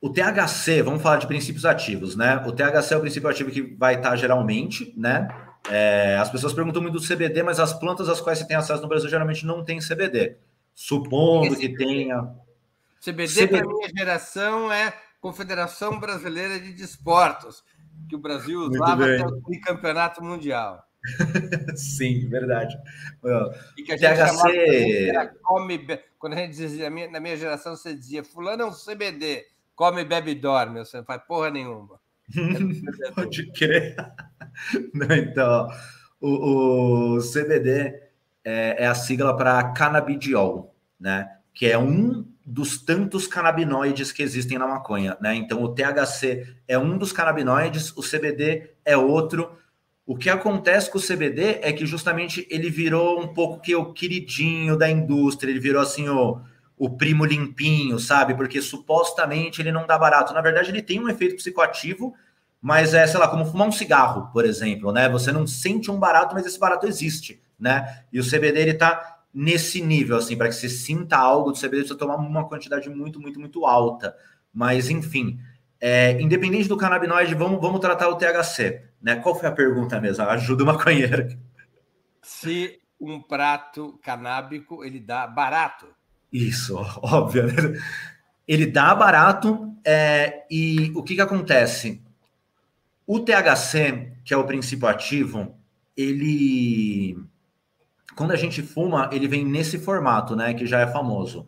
o THC, vamos falar de princípios ativos, né? O THC é o princípio ativo que vai estar geralmente, né? É, as pessoas perguntam muito do CBD, mas as plantas às quais você tem acesso no Brasil geralmente não tem CBD. Supondo que tenha. CBD, CBD... para minha geração é Confederação Brasileira de Desportos, que o Brasil usava até o campeonato mundial. (laughs) Sim, verdade. E que a gente THC... come, quando a gente dizia, na minha geração, você dizia, fulano é um CBD, come, bebe e dorme. Você não faz porra nenhuma. (laughs) Pode crer. (laughs) Não, então, o, o CBD é, é, a sigla para canabidiol, né? Que é um dos tantos canabinoides que existem na maconha, né? Então, o THC é um dos canabinoides, o CBD é outro. O que acontece com o CBD é que justamente ele virou um pouco que o queridinho da indústria, ele virou assim o, o primo limpinho, sabe? Porque supostamente ele não dá barato. Na verdade, ele tem um efeito psicoativo, mas é, sei lá, como fumar um cigarro, por exemplo, né? Você não sente um barato, mas esse barato existe, né? E o CBD ele tá nesse nível, assim, para que você sinta algo do CBD, você tomar uma quantidade muito, muito, muito alta. Mas, enfim, é, independente do canabinoide, vamos, vamos tratar o THC, né? Qual foi a pergunta mesmo? Ajuda o maconheiro. Se um prato canábico ele dá barato, isso, óbvio. Ele dá barato é, e o que, que acontece? O THC, que é o princípio ativo, ele. Quando a gente fuma, ele vem nesse formato, né? Que já é famoso.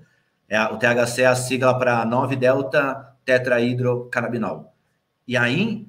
É, o THC é a sigla para 9-delta tetrahidrocannabinol. E aí,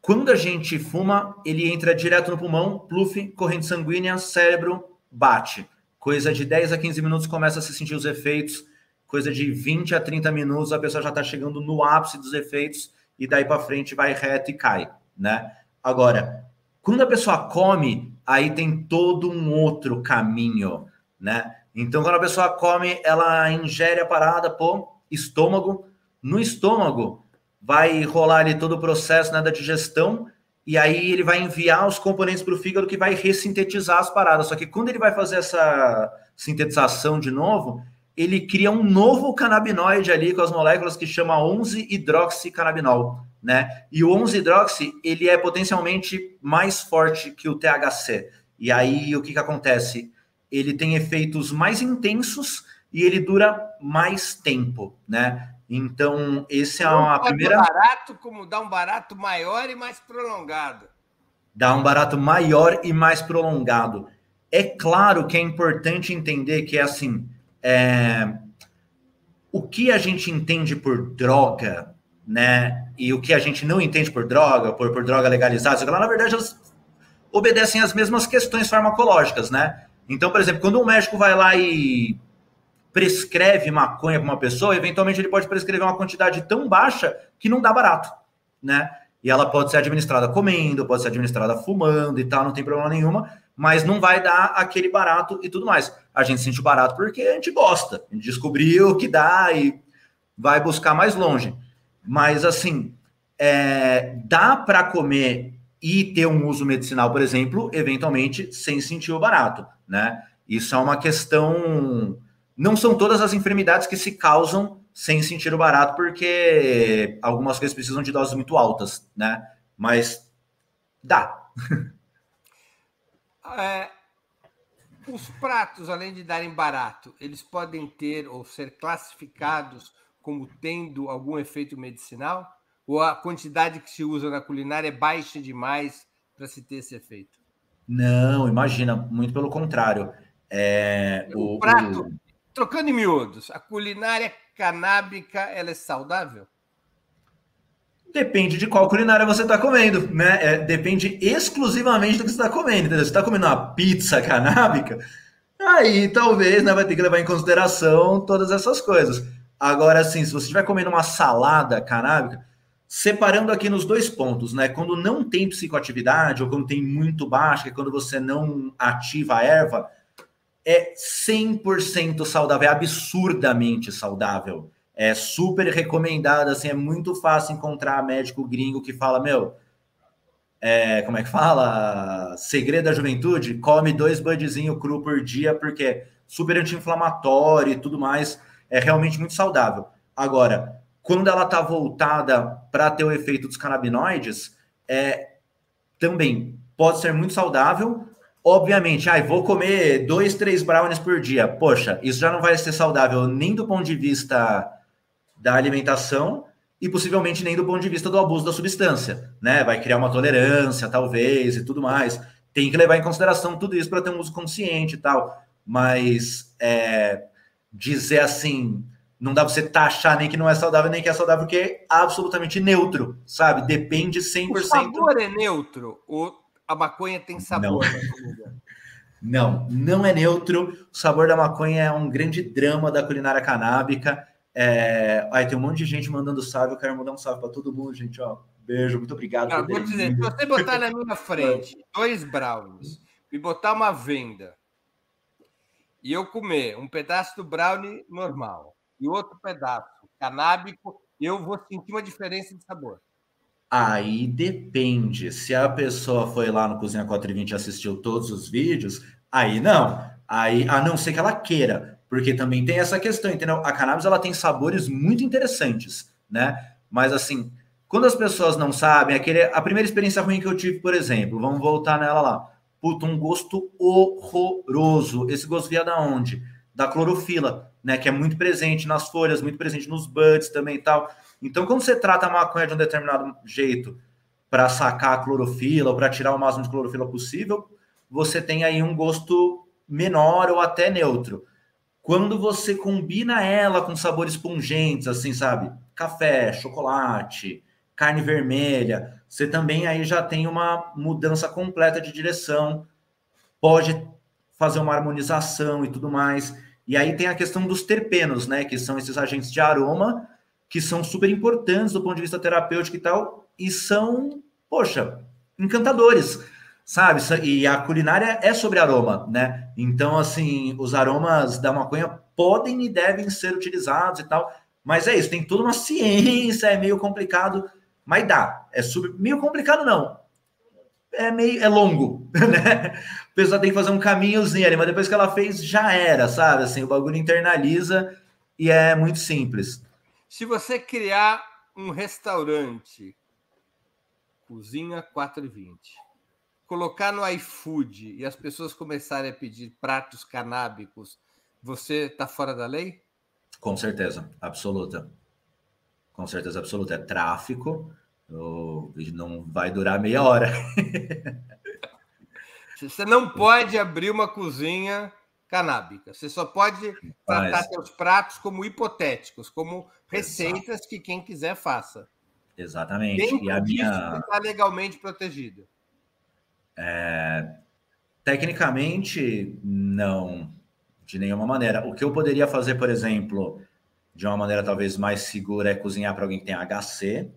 quando a gente fuma, ele entra direto no pulmão, pluf, corrente sanguínea, cérebro, bate. Coisa de 10 a 15 minutos começa a se sentir os efeitos. Coisa de 20 a 30 minutos a pessoa já está chegando no ápice dos efeitos e daí para frente vai reto e cai, né? Agora, quando a pessoa come, aí tem todo um outro caminho, né? Então, quando a pessoa come, ela ingere a parada, pô, estômago. No estômago, vai rolar ali todo o processo né, da digestão, e aí ele vai enviar os componentes para o fígado que vai ressintetizar as paradas. Só que quando ele vai fazer essa sintetização de novo, ele cria um novo canabinoide ali com as moléculas que chama 11-hidroxicannabinol, né? E o 11-hidroxi, ele é potencialmente mais forte que o THC. E aí o que que acontece? Ele tem efeitos mais intensos e ele dura mais tempo, né? Então, esse é uma primeira. barato, como dá um barato maior e mais prolongado. Dá um barato maior e mais prolongado. É claro que é importante entender que é assim. É... O que a gente entende por droga, né? E o que a gente não entende por droga, por, por droga legalizada, na verdade, elas obedecem às mesmas questões farmacológicas, né? Então, por exemplo, quando um médico vai lá e prescreve maconha para uma pessoa, eventualmente ele pode prescrever uma quantidade tão baixa que não dá barato, né? E ela pode ser administrada comendo, pode ser administrada fumando e tal, não tem problema nenhuma, mas não vai dar aquele barato e tudo mais. A gente sente barato porque a gente gosta, a gente descobriu que dá e vai buscar mais longe. Mas assim, é, dá para comer e ter um uso medicinal, por exemplo, eventualmente sem sentir o barato, né? Isso é uma questão não são todas as enfermidades que se causam sem sentir o barato, porque algumas coisas precisam de doses muito altas, né? Mas dá. (laughs) É, os pratos, além de darem barato, eles podem ter ou ser classificados como tendo algum efeito medicinal? Ou a quantidade que se usa na culinária é baixa demais para se ter esse efeito? Não, imagina, muito pelo contrário. É, o, o prato. Trocando em miúdos, a culinária canábica ela é saudável? Depende de qual culinária você está comendo, né? É, depende exclusivamente do que você está comendo. Entendeu? Você está comendo uma pizza canábica, aí talvez né, vai ter que levar em consideração todas essas coisas. Agora, assim, se você estiver comendo uma salada canábica, separando aqui nos dois pontos, né? Quando não tem psicoatividade ou quando tem muito baixa, que é quando você não ativa a erva, é 100% saudável, é absurdamente saudável. É super recomendado, assim, é muito fácil encontrar médico gringo que fala, meu, é, como é que fala? Segredo da juventude, come dois budzinho cru por dia, porque é super anti-inflamatório e tudo mais, é realmente muito saudável. Agora, quando ela está voltada para ter o efeito dos canabinoides, é, também pode ser muito saudável, Obviamente, ah, vou comer dois, três brownies por dia. Poxa, isso já não vai ser saudável nem do ponto de vista da alimentação e possivelmente nem do ponto de vista do abuso da substância, né? Vai criar uma tolerância, talvez, e tudo mais. Tem que levar em consideração tudo isso para ter um uso consciente e tal. Mas é, dizer assim, não dá pra você taxar nem que não é saudável, nem que é saudável, porque é absolutamente neutro, sabe? Depende 100%. O sabor é neutro. O a maconha tem sabor não. Não, não é neutro. O sabor da maconha é um grande drama da culinária canábica. É... Aí tem um monte de gente mandando salve. Eu quero mandar um salve para todo mundo, gente. Ó, beijo, muito obrigado. Não, vou dizer, se você botar na minha (laughs) frente dois brownies e botar uma venda e eu comer um pedaço do brownie normal e outro pedaço canábico, eu vou sentir uma diferença de sabor. Aí depende. Se a pessoa foi lá no Cozinha 420 e assistiu todos os vídeos, aí não. Aí, a não ser que ela queira, porque também tem essa questão, entendeu? A cannabis ela tem sabores muito interessantes, né? Mas assim, quando as pessoas não sabem, aquele, a primeira experiência ruim que eu tive, por exemplo, vamos voltar nela lá. Puta, um gosto horroroso. Esse gosto via da onde? Da clorofila, né? Que é muito presente nas folhas, muito presente nos buds também e tal. Então, quando você trata a maconha de um determinado jeito para sacar a clorofila ou para tirar o máximo de clorofila possível, você tem aí um gosto menor ou até neutro. Quando você combina ela com sabores pungentes, assim, sabe? Café, chocolate, carne vermelha, você também aí já tem uma mudança completa de direção, pode fazer uma harmonização e tudo mais. E aí tem a questão dos terpenos, né? Que são esses agentes de aroma que são super importantes do ponto de vista terapêutico e tal, e são, poxa, encantadores, sabe? E a culinária é sobre aroma, né? Então, assim, os aromas da maconha podem e devem ser utilizados e tal, Mas é isso, tem toda uma (laughs) ciência, é meio complicado, mas dá. É sub... meio complicado, não. É meio é longo, (laughs) né? A pessoa tem que fazer um caminhozinho ali, mas depois que ela fez, já era, sabe? Assim, o bagulho internaliza e é muito simples. Se você criar um restaurante, cozinha 420, colocar no iFood e as pessoas começarem a pedir pratos canábicos, você está fora da lei? Com certeza, absoluta. Com certeza absoluta. É tráfico, não vai durar meia hora. (laughs) Você não pode abrir uma cozinha canábica. Você só pode tratar Mas... seus pratos como hipotéticos, como receitas Exato. que quem quiser faça. Exatamente. Dentro e a minha está legalmente protegido. É... Tecnicamente, não, de nenhuma maneira. O que eu poderia fazer, por exemplo, de uma maneira talvez mais segura, é cozinhar para alguém que tem HC,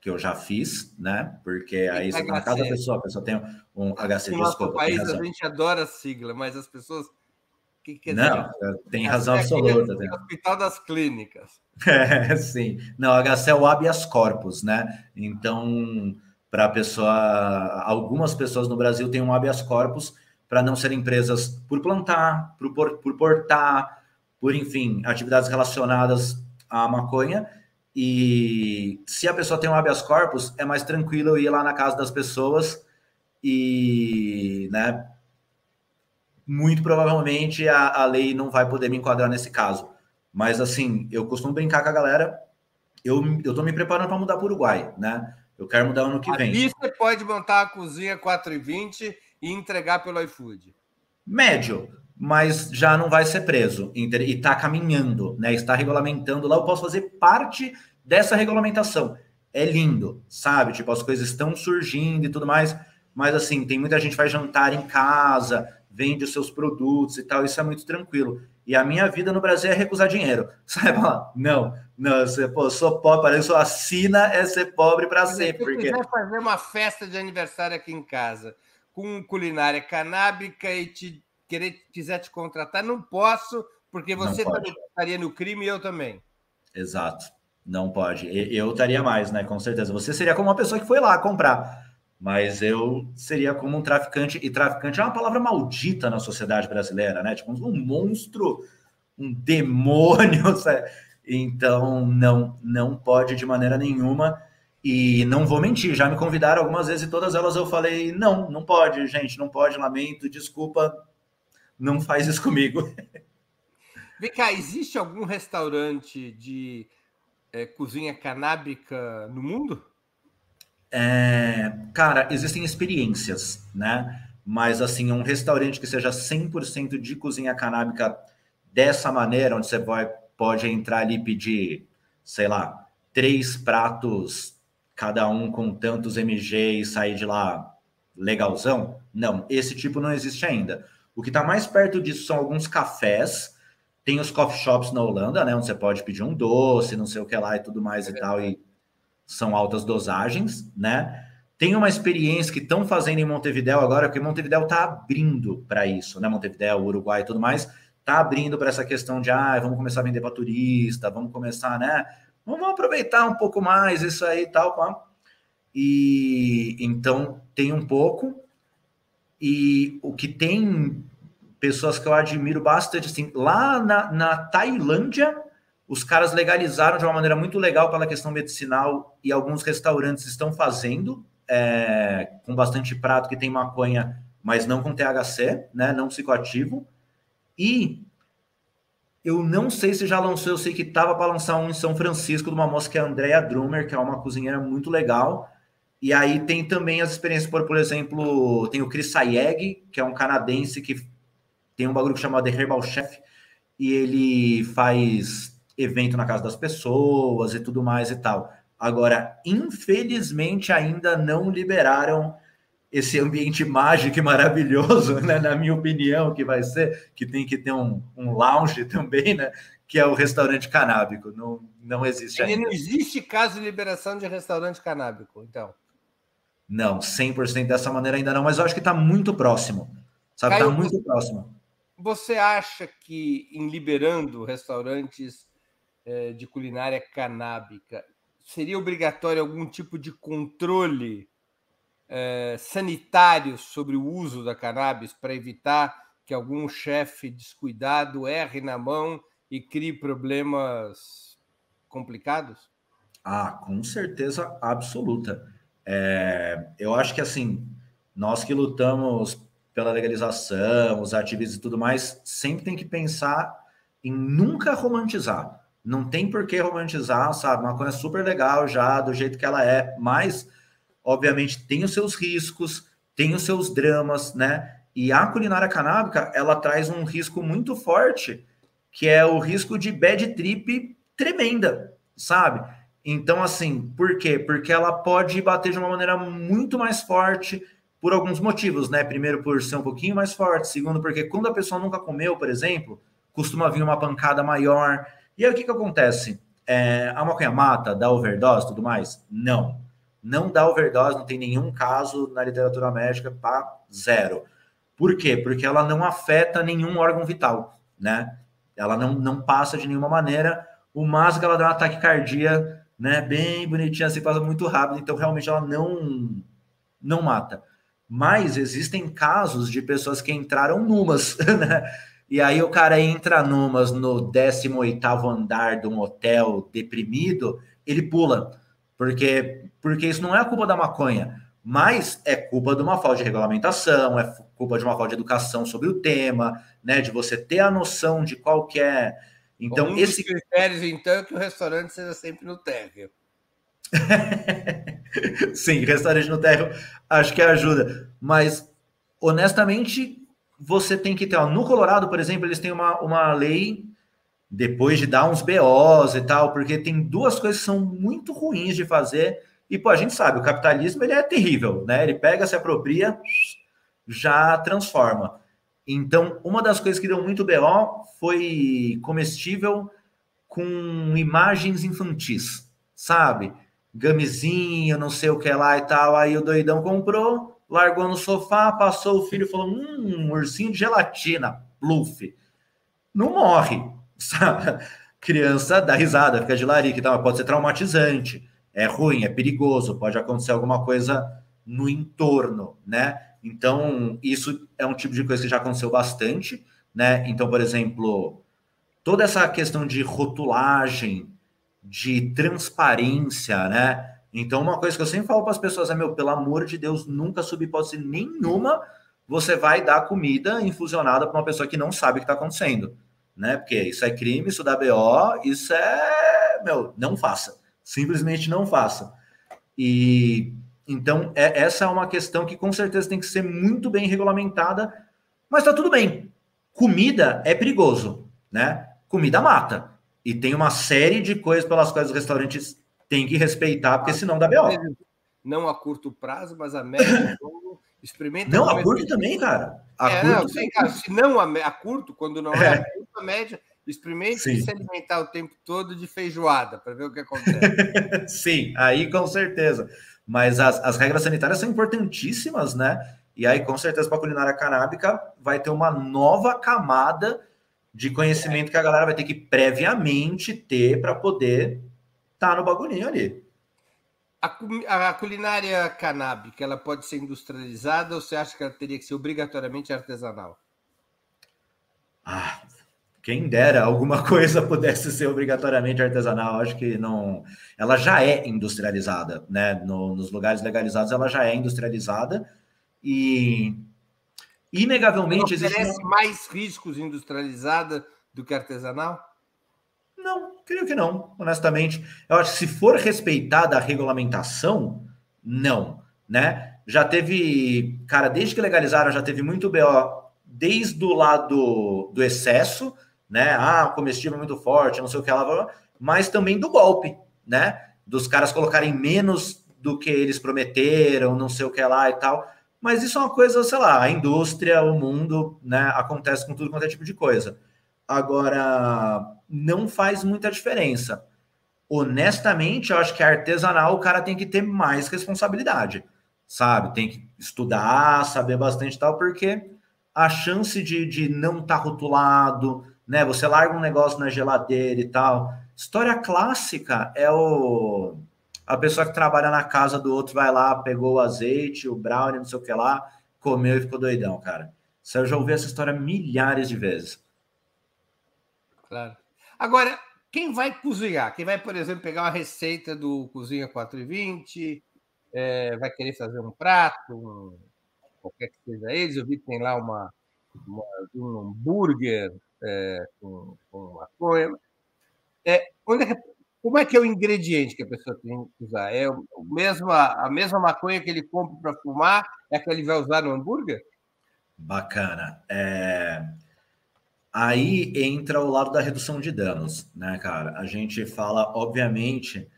que eu já fiz, né? Porque aí você tá na casa da pessoa, a pessoa tem um HC. No nosso país a gente adora a sigla, mas as pessoas que, que não, dizer, tem razão absoluta. Tem. Hospital das Clínicas. (laughs) É, sim. Não, HC é o habeas corpus, né? Então, para a pessoa, algumas pessoas no Brasil têm um habeas corpus para não serem presas por plantar, por, por portar, por, enfim, atividades relacionadas à maconha. E se a pessoa tem um habeas corpus, é mais tranquilo ir lá na casa das pessoas e, né, muito provavelmente a, a lei não vai poder me enquadrar nesse caso. Mas, assim, eu costumo brincar com a galera, eu, eu tô me preparando para mudar para o Uruguai, né? Eu quero mudar ano que vem. Ali você pode montar a cozinha 420 e entregar pelo iFood. Médio, mas já não vai ser preso e está caminhando, né? Está regulamentando lá. Eu posso fazer parte dessa regulamentação. É lindo, sabe? Tipo, as coisas estão surgindo e tudo mais, mas assim, tem muita gente que vai jantar em casa, vende os seus produtos e tal, isso é muito tranquilo. E a minha vida no Brasil é recusar dinheiro. (laughs) Sabe? Não, não, você, pô, sou pobre, parece assina é ser pobre para sempre. Se porque... quiser fazer uma festa de aniversário aqui em casa, com culinária canábica e te querer, quiser te contratar, não posso, porque você também estaria no crime e eu também. Exato. Não pode. Eu estaria mais, né? Com certeza. Você seria como uma pessoa que foi lá comprar. Mas eu seria como um traficante, e traficante é uma palavra maldita na sociedade brasileira, né? Tipo, um monstro, um demônio. (laughs) Sabe? Então, não, não pode de maneira nenhuma. E não vou mentir, já me convidaram algumas vezes e todas elas eu falei: não, não pode, gente, não pode, lamento, desculpa, não faz isso comigo. (laughs) Vem cá, existe algum restaurante de é, cozinha canábica no mundo? É, cara, existem experiências, né? Mas, assim, um restaurante que seja 100% de cozinha canábica dessa maneira, onde você vai, pode entrar ali e pedir, sei lá, três pratos cada um com tantos mg e sair de lá legalzão? Não, esse tipo não existe ainda. O que está mais perto disso são alguns cafés. Tem os coffee shops na Holanda, né? Onde você pode pedir um doce, não sei o que lá e tudo mais é e tal, e são altas dosagens, né? Tem uma experiência que estão fazendo em Montevidéu agora, porque Montevidéu está abrindo para isso, né? Montevidéu, Uruguai e tudo mais, está abrindo para essa questão de ah, vamos começar a vender para turista, vamos começar, né? Vamos aproveitar um pouco mais isso aí e tal. Pá. E então tem um pouco. E o que tem pessoas que eu admiro bastante, assim, lá na, na Tailândia, os caras legalizaram de uma maneira muito legal pela questão medicinal e alguns restaurantes estão fazendo é, com bastante prato que tem maconha, mas não com THC, né, não psicoativo. E eu não sei se já lançou, eu sei que estava para lançar um em São Francisco de uma moça que é a Andrea Drummer, que é uma cozinheira muito legal. E aí tem também as experiências, por, por exemplo, tem o Chris Sayeg, que é um canadense que tem um bagulho chamado Herbal Chef, e ele faz evento na casa das pessoas e tudo mais e tal. Agora, infelizmente, ainda não liberaram esse ambiente mágico e maravilhoso, né, na minha opinião, que vai ser, que tem que ter um, um lounge (laughs) também, né, que é o restaurante canábico. Não, não existe ainda. Não existe caso de liberação de restaurante canábico, então? Não, 100% dessa maneira ainda não, mas eu acho que está muito próximo. Sabe, está muito próximo. Você acha que em liberando restaurantes é, de culinária canábica, seria obrigatório algum tipo de controle é, sanitário sobre o uso da cannabis para evitar que algum chefe descuidado erre na mão e crie problemas complicados? Ah, com certeza absoluta. É, eu acho que assim, nós que lutamos pela legalização, os ativistas e tudo mais, sempre tem que pensar em nunca romantizar. Não tem por que romantizar, sabe? Uma coisa super legal já, do jeito que ela é, mas, obviamente, tem os seus riscos, tem os seus dramas, né? E a culinária canábica, ela traz um risco muito forte, que é o risco de bad trip tremenda, sabe? Então, assim, por quê? Porque ela pode bater de uma maneira muito mais forte por alguns motivos, né? Primeiro, por ser um pouquinho mais forte. Segundo, porque quando a pessoa nunca comeu, por exemplo, costuma vir uma pancada maior. E aí o que, que acontece? É, a maconha mata, dá overdose tudo mais? Não. Não dá overdose, não tem nenhum caso na literatura médica para zero. Por quê? Porque ela não afeta nenhum órgão vital, né? Ela não, não passa de nenhuma maneira. O máximo que ela dá um ataque cardíaco, né? Bem bonitinha, assim, passa muito rápido. Então, realmente, ela não, não mata. Mas existem casos de pessoas que entraram numas, (laughs) né? E aí o cara entra numas no 18º andar de um hotel deprimido, ele pula. Porque, porque isso não é a culpa da maconha, mas é culpa de uma falta de regulamentação, é culpa de uma falta de educação sobre o tema, né? De você ter a noção de qual que é. Então, um esse. critérios, então, é que o restaurante seja sempre no térreo. (laughs) Sim, restaurante no térreo acho que ajuda. Mas, honestamente, você tem que ter. Ó, no Colorado, por exemplo, eles têm uma, uma lei depois de dar uns BOs e tal, porque tem duas coisas que são muito ruins de fazer. E, pô, a gente sabe, o capitalismo ele é terrível, né? Ele pega, se apropria, já transforma. Então, uma das coisas que deu muito BO foi comestível com imagens infantis, sabe? Gamezinho, não sei o que lá e tal. Aí o doidão comprou, largou no sofá, passou o filho e falou: Hum, um ursinho de gelatina, bluff. Não morre, sabe? (laughs) Criança dá risada, fica de larica e tal, pode ser traumatizante, é ruim, é perigoso, pode acontecer alguma coisa no entorno, né? Então, isso é um tipo de coisa que já aconteceu bastante, né? Então, por exemplo, toda essa questão de rotulagem, de transparência, né? Então, uma coisa que eu sempre falo para as pessoas é, meu, pelo amor de Deus, nunca sob hipótese nenhuma você vai dar comida infusionada para uma pessoa que não sabe o que está acontecendo, né? Porque isso é crime, isso dá BO, isso é, meu, não faça. Simplesmente não faça. E então, é, essa é uma questão que com certeza tem que ser muito bem regulamentada, mas tá tudo bem. Comida é perigoso, né? Comida mata. E tem uma série de coisas pelas quais os restaurantes tem que respeitar, porque senão dá B.O. Não a curto prazo, mas a médio (laughs) experimenta. Não, a curto também, cara. A é, curto não, cara, se não a, a, curto, quando não é, é a curto, a média, experimente sim. se alimentar o tempo todo de feijoada, para ver o que acontece. (laughs) sim, aí com certeza. Mas as, as regras sanitárias são importantíssimas, né? E aí, com certeza, para a culinária canábica vai ter uma nova camada de conhecimento que a galera vai ter que previamente ter para poder tá no bagulhinho ali. A, a, culinária canábica, ela pode ser industrializada ou você acha que ela teria que ser obrigatoriamente artesanal? Ah, quem dera alguma (laughs) coisa pudesse ser obrigatoriamente artesanal. Acho que não. Ela já é industrializada, né? No, nos lugares legalizados, ela já é industrializada e inegavelmente existe. Oferece uma... mais riscos industrializada do que artesanal? Não, creio que não, honestamente. Eu acho que se for respeitada a regulamentação, não, né? Já teve, cara, desde que legalizaram, já teve muito BO, desde o lado do excesso, né? Ah, comestível é muito forte, não sei o que ela, mas também do golpe, né? Dos caras colocarem menos do que eles prometeram, não sei o que lá e tal. Mas isso é uma coisa, sei lá, a indústria, o mundo, né? Acontece com tudo quanto é tipo de coisa. Agora, não faz muita diferença. Honestamente, eu acho que artesanal o cara tem que ter mais responsabilidade, sabe? Tem que estudar, saber bastante tal, porque a chance de, de não estar tá rotulado, né? Você larga um negócio na geladeira e tal. História clássica é o a pessoa que trabalha na casa do outro vai lá, pegou o azeite, o brownie, não sei o que lá, comeu e ficou doidão, cara. Isso eu já ouvi essa história milhares de vezes. Claro. Agora, quem vai cozinhar? Quem vai, por exemplo, pegar uma receita do Cozinha 420, é, vai querer fazer um prato, um, qualquer que seja eles. Eu vi que tem lá uma, uma um hambúrguer é, com, com maconha. É, onde é que, como é que é o ingrediente que a pessoa tem que usar? É o mesmo, a mesma maconha que ele compra para fumar é a que ele vai usar no hambúrguer? Bacana. É... Aí entra o lado da redução de danos, né, cara? A gente fala, obviamente,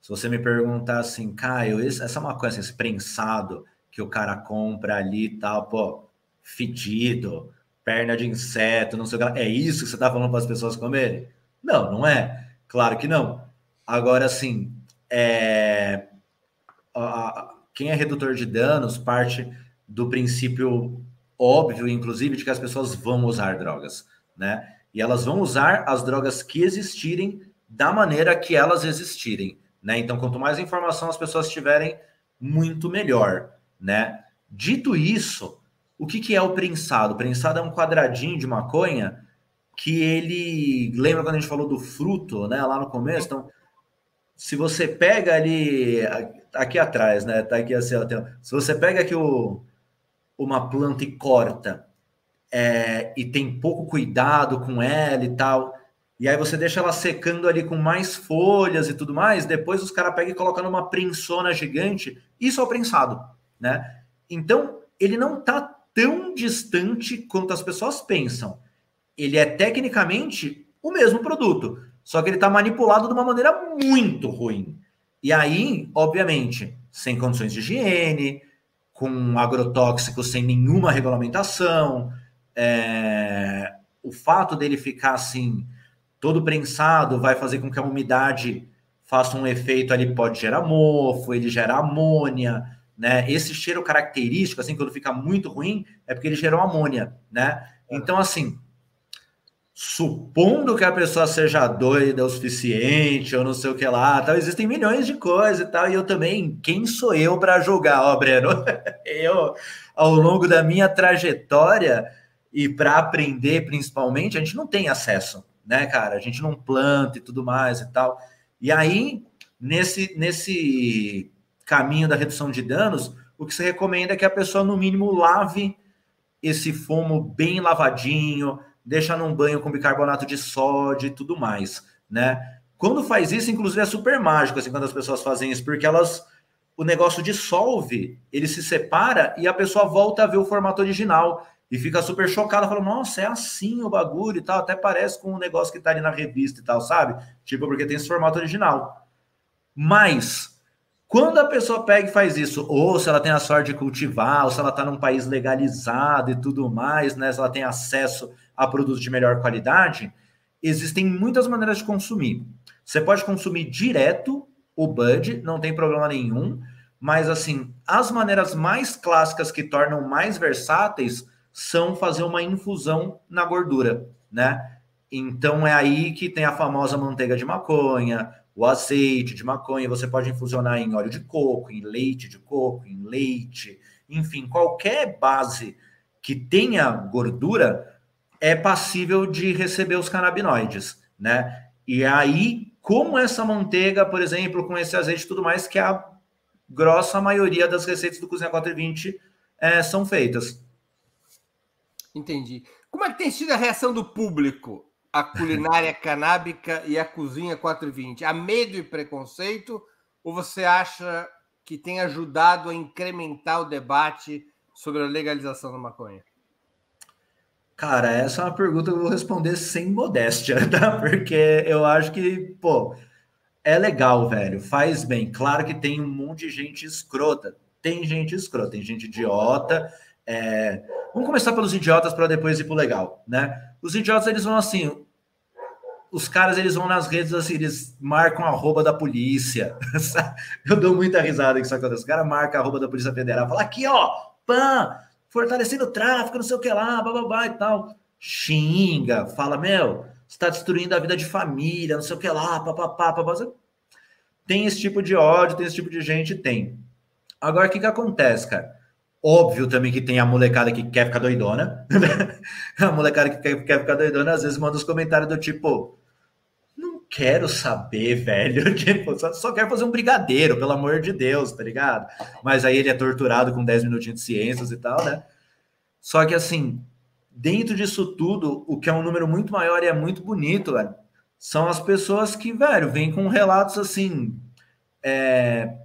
se você me perguntar assim, Caio, essa maconha, assim, esse prensado que o cara compra ali e tal, pô, fedido, perna de inseto, não sei o que, é isso que você tá falando para as pessoas comerem? Não, não é. Claro que não. Agora, assim, é... quem é redutor de danos parte do princípio óbvio, inclusive, de que as pessoas vão usar drogas, né? E elas vão usar as drogas que existirem da maneira que elas existirem, né? Então, quanto mais informação as pessoas tiverem, muito melhor, né? Dito isso, o que, que é o prensado? O prensado é um quadradinho de maconha que ele lembra quando a gente falou do fruto, né? Lá no começo, então se você pega ali aqui atrás, né? Tá aqui assim, ó, se você pega aqui o, uma planta e corta é, e tem pouco cuidado com ela e tal, e aí você deixa ela secando ali com mais folhas e tudo mais, depois os caras pegam e colocam numa prensona gigante, isso é o prensado, né? Então, ele não tá tão distante quanto as pessoas pensam. Ele é tecnicamente o mesmo produto, só que ele está manipulado de uma maneira muito ruim. E aí, obviamente, sem condições de higiene, com agrotóxicos sem nenhuma regulamentação, é, o fato dele ficar assim, todo prensado, vai fazer com que a umidade faça um efeito ali, pode gerar mofo, ele gera amônia, né? Esse cheiro característico, assim, quando fica muito ruim, é porque ele gerou amônia, né? Então, assim, supondo que a pessoa seja doida o suficiente, ou não sei o que lá, tal, existem milhões de coisas e tal, e eu também, quem sou eu para julgar, ó, Breno? (laughs) eu, ao longo da minha trajetória e para aprender principalmente, a gente não tem acesso, né, cara? A gente não planta e tudo mais e tal. E aí, nesse, nesse caminho da redução de danos, o que se recomenda é que a pessoa, no mínimo, lave esse fumo bem lavadinho, deixa num banho com bicarbonato de sódio e tudo mais, né? Quando faz isso, inclusive, é super mágico, assim, quando as pessoas fazem isso, porque elas, o negócio dissolve, ele se separa e a pessoa volta a ver o formato original e fica super chocada, fala, nossa, é assim o bagulho e tal, até parece com o um negócio que tá ali na revista e tal, sabe? Tipo, porque tem esse formato original. Mas, quando a pessoa pega e faz isso, ou se ela tem a sorte de cultivar, ou se ela está num país legalizado e tudo mais, né? Se ela tem acesso a produtos de melhor qualidade, existem muitas maneiras de consumir. Você pode consumir direto o bud, não tem problema nenhum, mas assim, as maneiras mais clássicas que tornam mais versáteis são fazer uma infusão na gordura, né? Então é aí que tem a famosa manteiga de maconha, o azeite de maconha, você pode infusionar em óleo de coco, em leite de coco, em leite, enfim, qualquer base que tenha gordura é passível de receber os canabinoides, né? E aí, como essa manteiga, por exemplo, com esse azeite e tudo mais, que a grossa maioria das receitas do Cozinha 420 é, são feitas. Entendi. Como é que tem sido a reação do público a (laughs) culinária canábica e a cozinha 420? Há medo e preconceito? Ou você acha que tem ajudado a incrementar o debate sobre a legalização da maconha? Cara, essa é uma pergunta que eu vou responder sem modéstia, (laughs) tá? Porque eu acho que, pô, é legal, velho, faz bem. Claro que tem um monte de gente escrota. Tem gente escrota, tem gente idiota. É... Vamos começar pelos idiotas para depois ir pro legal, né? Os idiotas, eles vão assim, os caras eles vão nas redes assim, eles marcam a arroba da polícia. (laughs) Eu dou muita risada que isso acontece. Os caras marcam a arroba da Polícia Federal, fala aqui, ó, pan, fortalecendo o tráfico, não sei o que lá, bababá e tal. Xinga, fala, meu, está destruindo a vida de família, não sei o que lá, papapá, papapá. Tem esse tipo de ódio, tem esse tipo de gente, tem. Agora, o que que acontece, cara? Óbvio também que tem a molecada que quer ficar doidona. (laughs) a molecada que quer, quer ficar doidona, às vezes manda os comentários do tipo: Não quero saber, velho. (laughs) Tipo, só, só quero fazer um brigadeiro, pelo amor de Deus, tá ligado? Mas aí ele é torturado com 10 minutinhos de ciências e tal, né? Só que assim, dentro disso tudo, o que é um número muito maior e é muito bonito, velho, são as pessoas que, velho, vêm com relatos assim. É,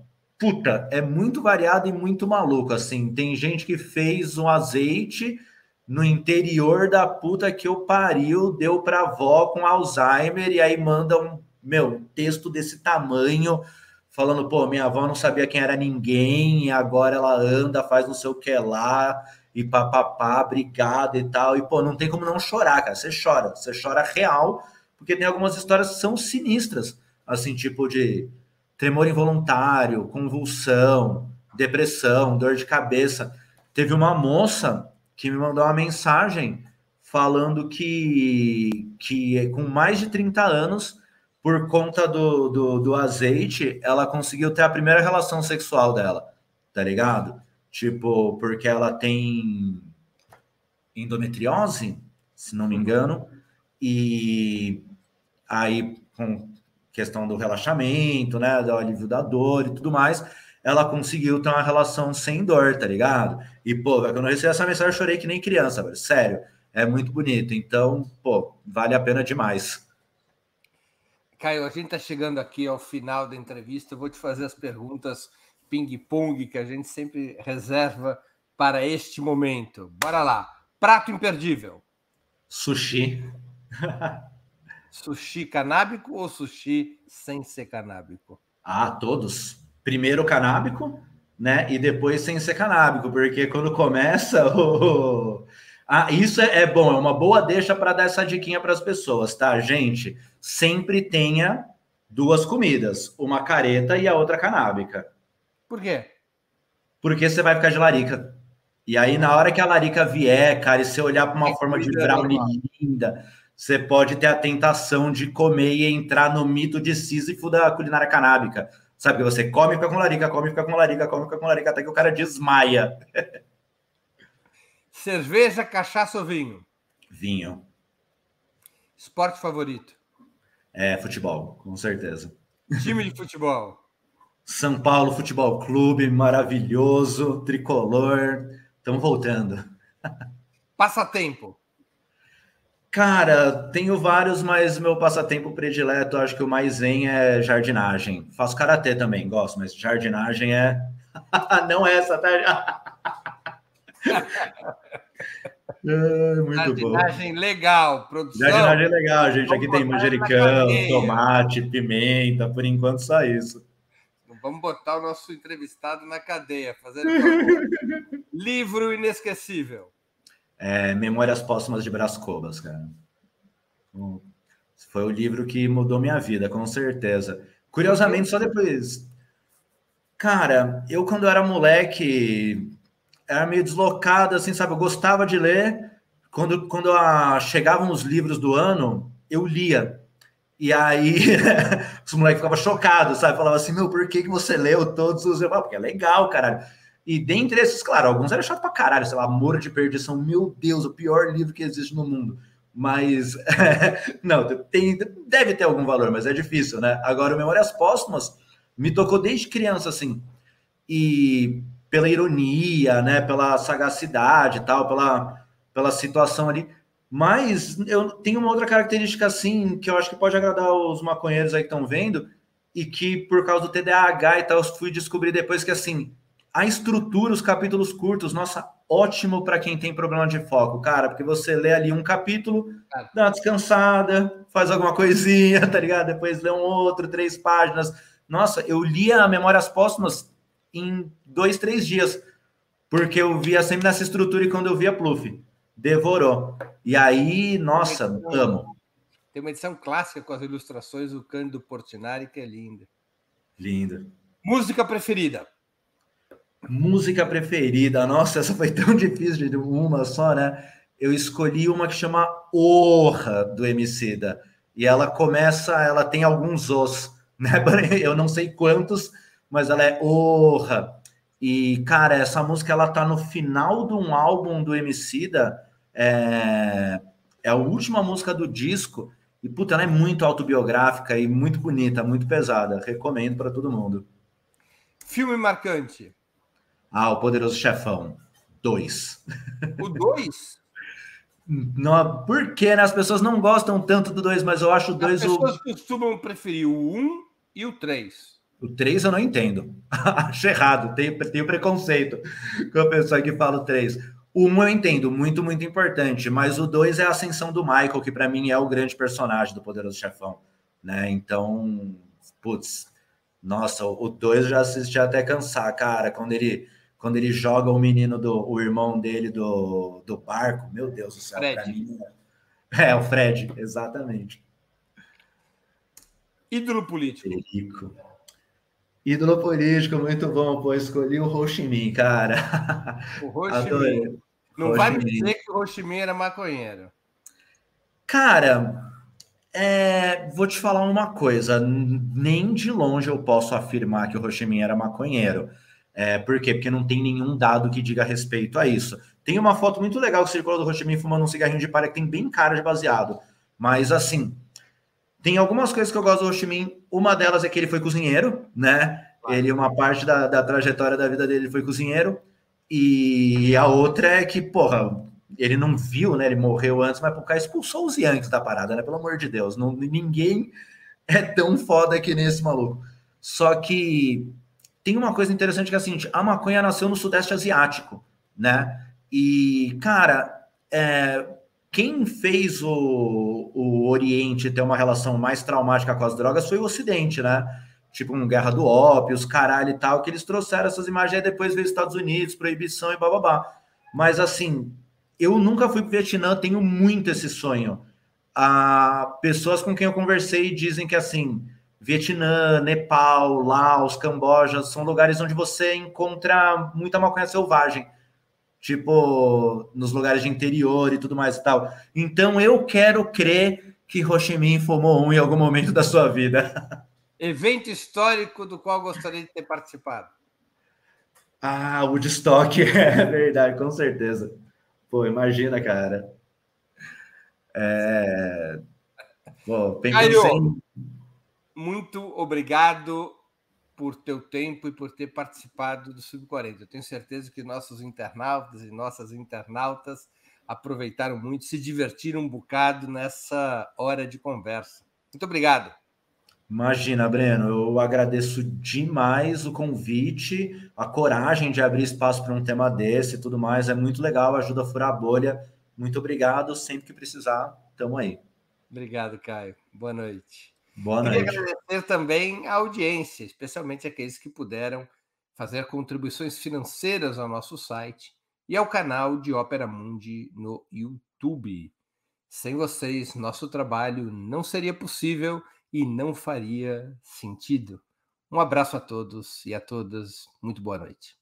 puta, é muito variado e muito maluco, assim. Tem gente que fez um azeite no interior da puta que o pariu, deu pra avó com Alzheimer e aí manda um, meu, texto desse tamanho falando, pô, minha avó não sabia quem era ninguém e agora ela anda, faz não sei o que lá e papapá, obrigado e tal. E, pô, não tem como não chorar, cara. Você chora, você chora real, porque tem algumas histórias que são sinistras, assim, tipo de tremor involuntário, convulsão, depressão, dor de cabeça. Teve uma moça que me mandou uma mensagem falando que, que com mais de 30 anos, por conta do, do, do azeite, ela conseguiu ter a primeira relação sexual dela, tá ligado? Tipo, porque ela tem endometriose, se não me engano, e aí com questão do relaxamento, né, do alívio da dor e tudo mais, ela conseguiu ter uma relação sem dor, tá ligado? E, pô, quando eu recebi essa mensagem, eu chorei que nem criança, velho. Sério, é muito bonito. Então, pô, vale a pena demais. Caio, a gente tá chegando aqui ao final da entrevista. Eu vou te fazer as perguntas ping-pong que a gente sempre reserva para este momento. Bora lá. Prato imperdível. Sushi. (laughs) Sushi canábico ou sushi sem ser canábico? Ah, todos. Primeiro canábico, né? E depois sem ser canábico, porque quando começa (laughs) o. Ah, isso é, é bom, é uma boa deixa para dar essa diquinha para as pessoas, tá, gente? Sempre tenha duas comidas, uma careta e a outra canábica. Por quê? Porque você vai ficar de larica. E aí, na hora que a larica vier, cara, e você olhar para uma é forma de brownie linda, você pode ter a tentação de comer e entrar no mito de Sísifo da culinária canábica. Sabe que você come, fica com larica, come, fica com larica, come, fica com larica, até que o cara desmaia. (laughs) Cerveja, cachaça ou vinho? Vinho. Esporte favorito? É, futebol, com certeza. Time de futebol? São Paulo Futebol Clube, maravilhoso, tricolor. Estamos voltando. (laughs) Passatempo? Cara, tenho vários, mas meu passatempo predileto, acho que o mais zen é jardinagem. Faço karatê também, gosto, mas jardinagem é. (laughs) Não é essa, tá? é, muito jardinagem bom. legal, produção. Jardinagem legal, gente. Aqui tem manjericão, tomate, pimenta, por enquanto só isso. Vamos botar o nosso entrevistado na cadeia, fazer (laughs) livro inesquecível. É, Memórias Póstumas de Brás Cobas, cara. Foi o livro que mudou minha vida, com certeza. Curiosamente, só depois. Cara, eu quando era moleque, era meio deslocado, assim, sabe? Eu gostava de ler. Quando, quando a, chegavam os livros do ano, eu lia. E aí (laughs) os moleques ficavam chocados, sabe? Falava assim, meu, por que, que você leu todos os. Eu falava, porque é legal, caralho. E dentre esses, claro, alguns eram chato pra caralho, sei lá, Amor de Perdição, meu Deus, o pior livro que existe no mundo. Mas, (laughs) não, tem, deve ter algum valor, mas é difícil, né? Agora, Memórias Póstumas me tocou desde criança, assim, e pela ironia, né, pela sagacidade e tal, pela, pela situação ali. Mas eu tenho uma outra característica, assim, que eu acho que pode agradar os maconheiros aí que estão vendo, e que por causa do TDAH e tal, eu fui descobrir depois que, assim, a estrutura, os capítulos curtos, nossa, ótimo para quem tem problema de foco, cara, porque você lê ali um capítulo, dá uma descansada, faz alguma coisinha, (laughs) tá ligado? Depois lê um outro, três páginas. Nossa, eu lia Memórias Póstumas em dois, três dias, porque eu via sempre nessa estrutura e quando eu via Pluff, devorou. E aí, nossa, amo. Tem uma edição clássica com as ilustrações do Cândido Portinari, que é linda. Linda. Música preferida? Música preferida. Nossa, essa foi tão (laughs) difícil de uma só, né? Eu escolhi uma que chama orra do Emicida. E ela começa, ela tem alguns os, né? (laughs) Eu não sei quantos, mas ela é orra. E, cara, essa música ela tá no final de um álbum do Emicida, é, é a última música do disco, e, puta, ela é muito autobiográfica e muito bonita, muito pesada. Recomendo para todo mundo. Filme marcante. Ah, O Poderoso Chefão. Dois. O dois? (laughs) não, por que né? as pessoas não gostam tanto do dois, mas eu acho o dois. As pessoas o... costumam preferir o um e o três. O três eu não entendo. (laughs) acho errado. Tenho, tenho preconceito com a pessoa que fala o três. O um eu entendo, muito, muito importante, mas o dois é a ascensão do Michael, que para mim é o grande personagem do Poderoso Chefão, né? Então, putz, nossa, o dois eu já assisti até cansar, cara, quando ele quando ele joga o menino do o irmão dele do, do barco, meu Deus do céu, para mim é, é o Fred, exatamente. Ídolo político. Perico. Ídolo político, muito bom, pô. Escolhi o Ho Chi Minh, cara. O Ho Chi Minh. Não Ho vai me dizer que o Ho Chi Minh era maconheiro. Cara, é, vou te falar uma coisa. Nem de longe eu posso afirmar que o Ho Chi Minh era maconheiro. É, por quê? Porque não tem nenhum dado que diga respeito a isso. Tem uma foto muito legal que circulou do Minh fumando um cigarrinho de palha que tem bem cara de baseado. Mas, assim, tem algumas coisas que eu gosto do Minh. Uma delas é que ele foi cozinheiro, né? Ele, uma parte da, da trajetória da vida dele foi cozinheiro. E a outra é que, porra, ele não viu, né? Ele morreu antes, mas o cara expulsou os Yankees da parada, né? Pelo amor de Deus. Não, ninguém é tão foda que nesse maluco. Só que tem uma coisa interessante que é a seguinte: a maconha nasceu no Sudeste Asiático, né? E, cara, é, quem fez o, o Oriente ter uma relação mais traumática com as drogas foi o Ocidente, né? Tipo, um guerra do ópio, os caralho e tal, que eles trouxeram essas imagens e depois veio os Estados Unidos, proibição e bababá. Mas, assim, eu nunca fui para o Vietnã, tenho muito esse sonho. Ah, pessoas com quem eu conversei dizem que, assim, Vietnã, Nepal, Laos, Camboja são lugares onde você encontra muita maconha selvagem tipo, nos lugares de interior e tudo mais e tal. Então eu quero crer que Ho Chi Minh fumou um em algum momento da sua vida. (laughs) Evento histórico do qual gostaria de ter participado. Ah, Woodstock, (laughs) é verdade, com certeza. Pô, imagina, cara. É... Pô, Caio, sem... muito obrigado por teu tempo e por ter participado do Sub-40. Eu tenho certeza que nossos internautas e nossas internautas aproveitaram muito, se divertiram um bocado nessa hora de conversa. Muito obrigado. Imagina, Breno, eu agradeço demais o convite, a coragem de abrir espaço para um tema desse e tudo mais. É muito legal, ajuda a furar a bolha. Muito obrigado. Sempre que precisar, estamos aí. Obrigado, Caio. Boa noite. Boa noite. Queria agradecer também a audiência, especialmente aqueles que puderam fazer contribuições financeiras ao nosso site e ao canal de Ópera Mundi no YouTube. Sem vocês, nosso trabalho não seria possível e não faria sentido. Um abraço a todos e a todas. Muito boa noite.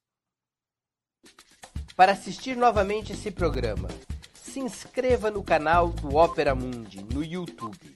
Para assistir novamente esse programa, se inscreva no canal do Ópera Mundi no YouTube.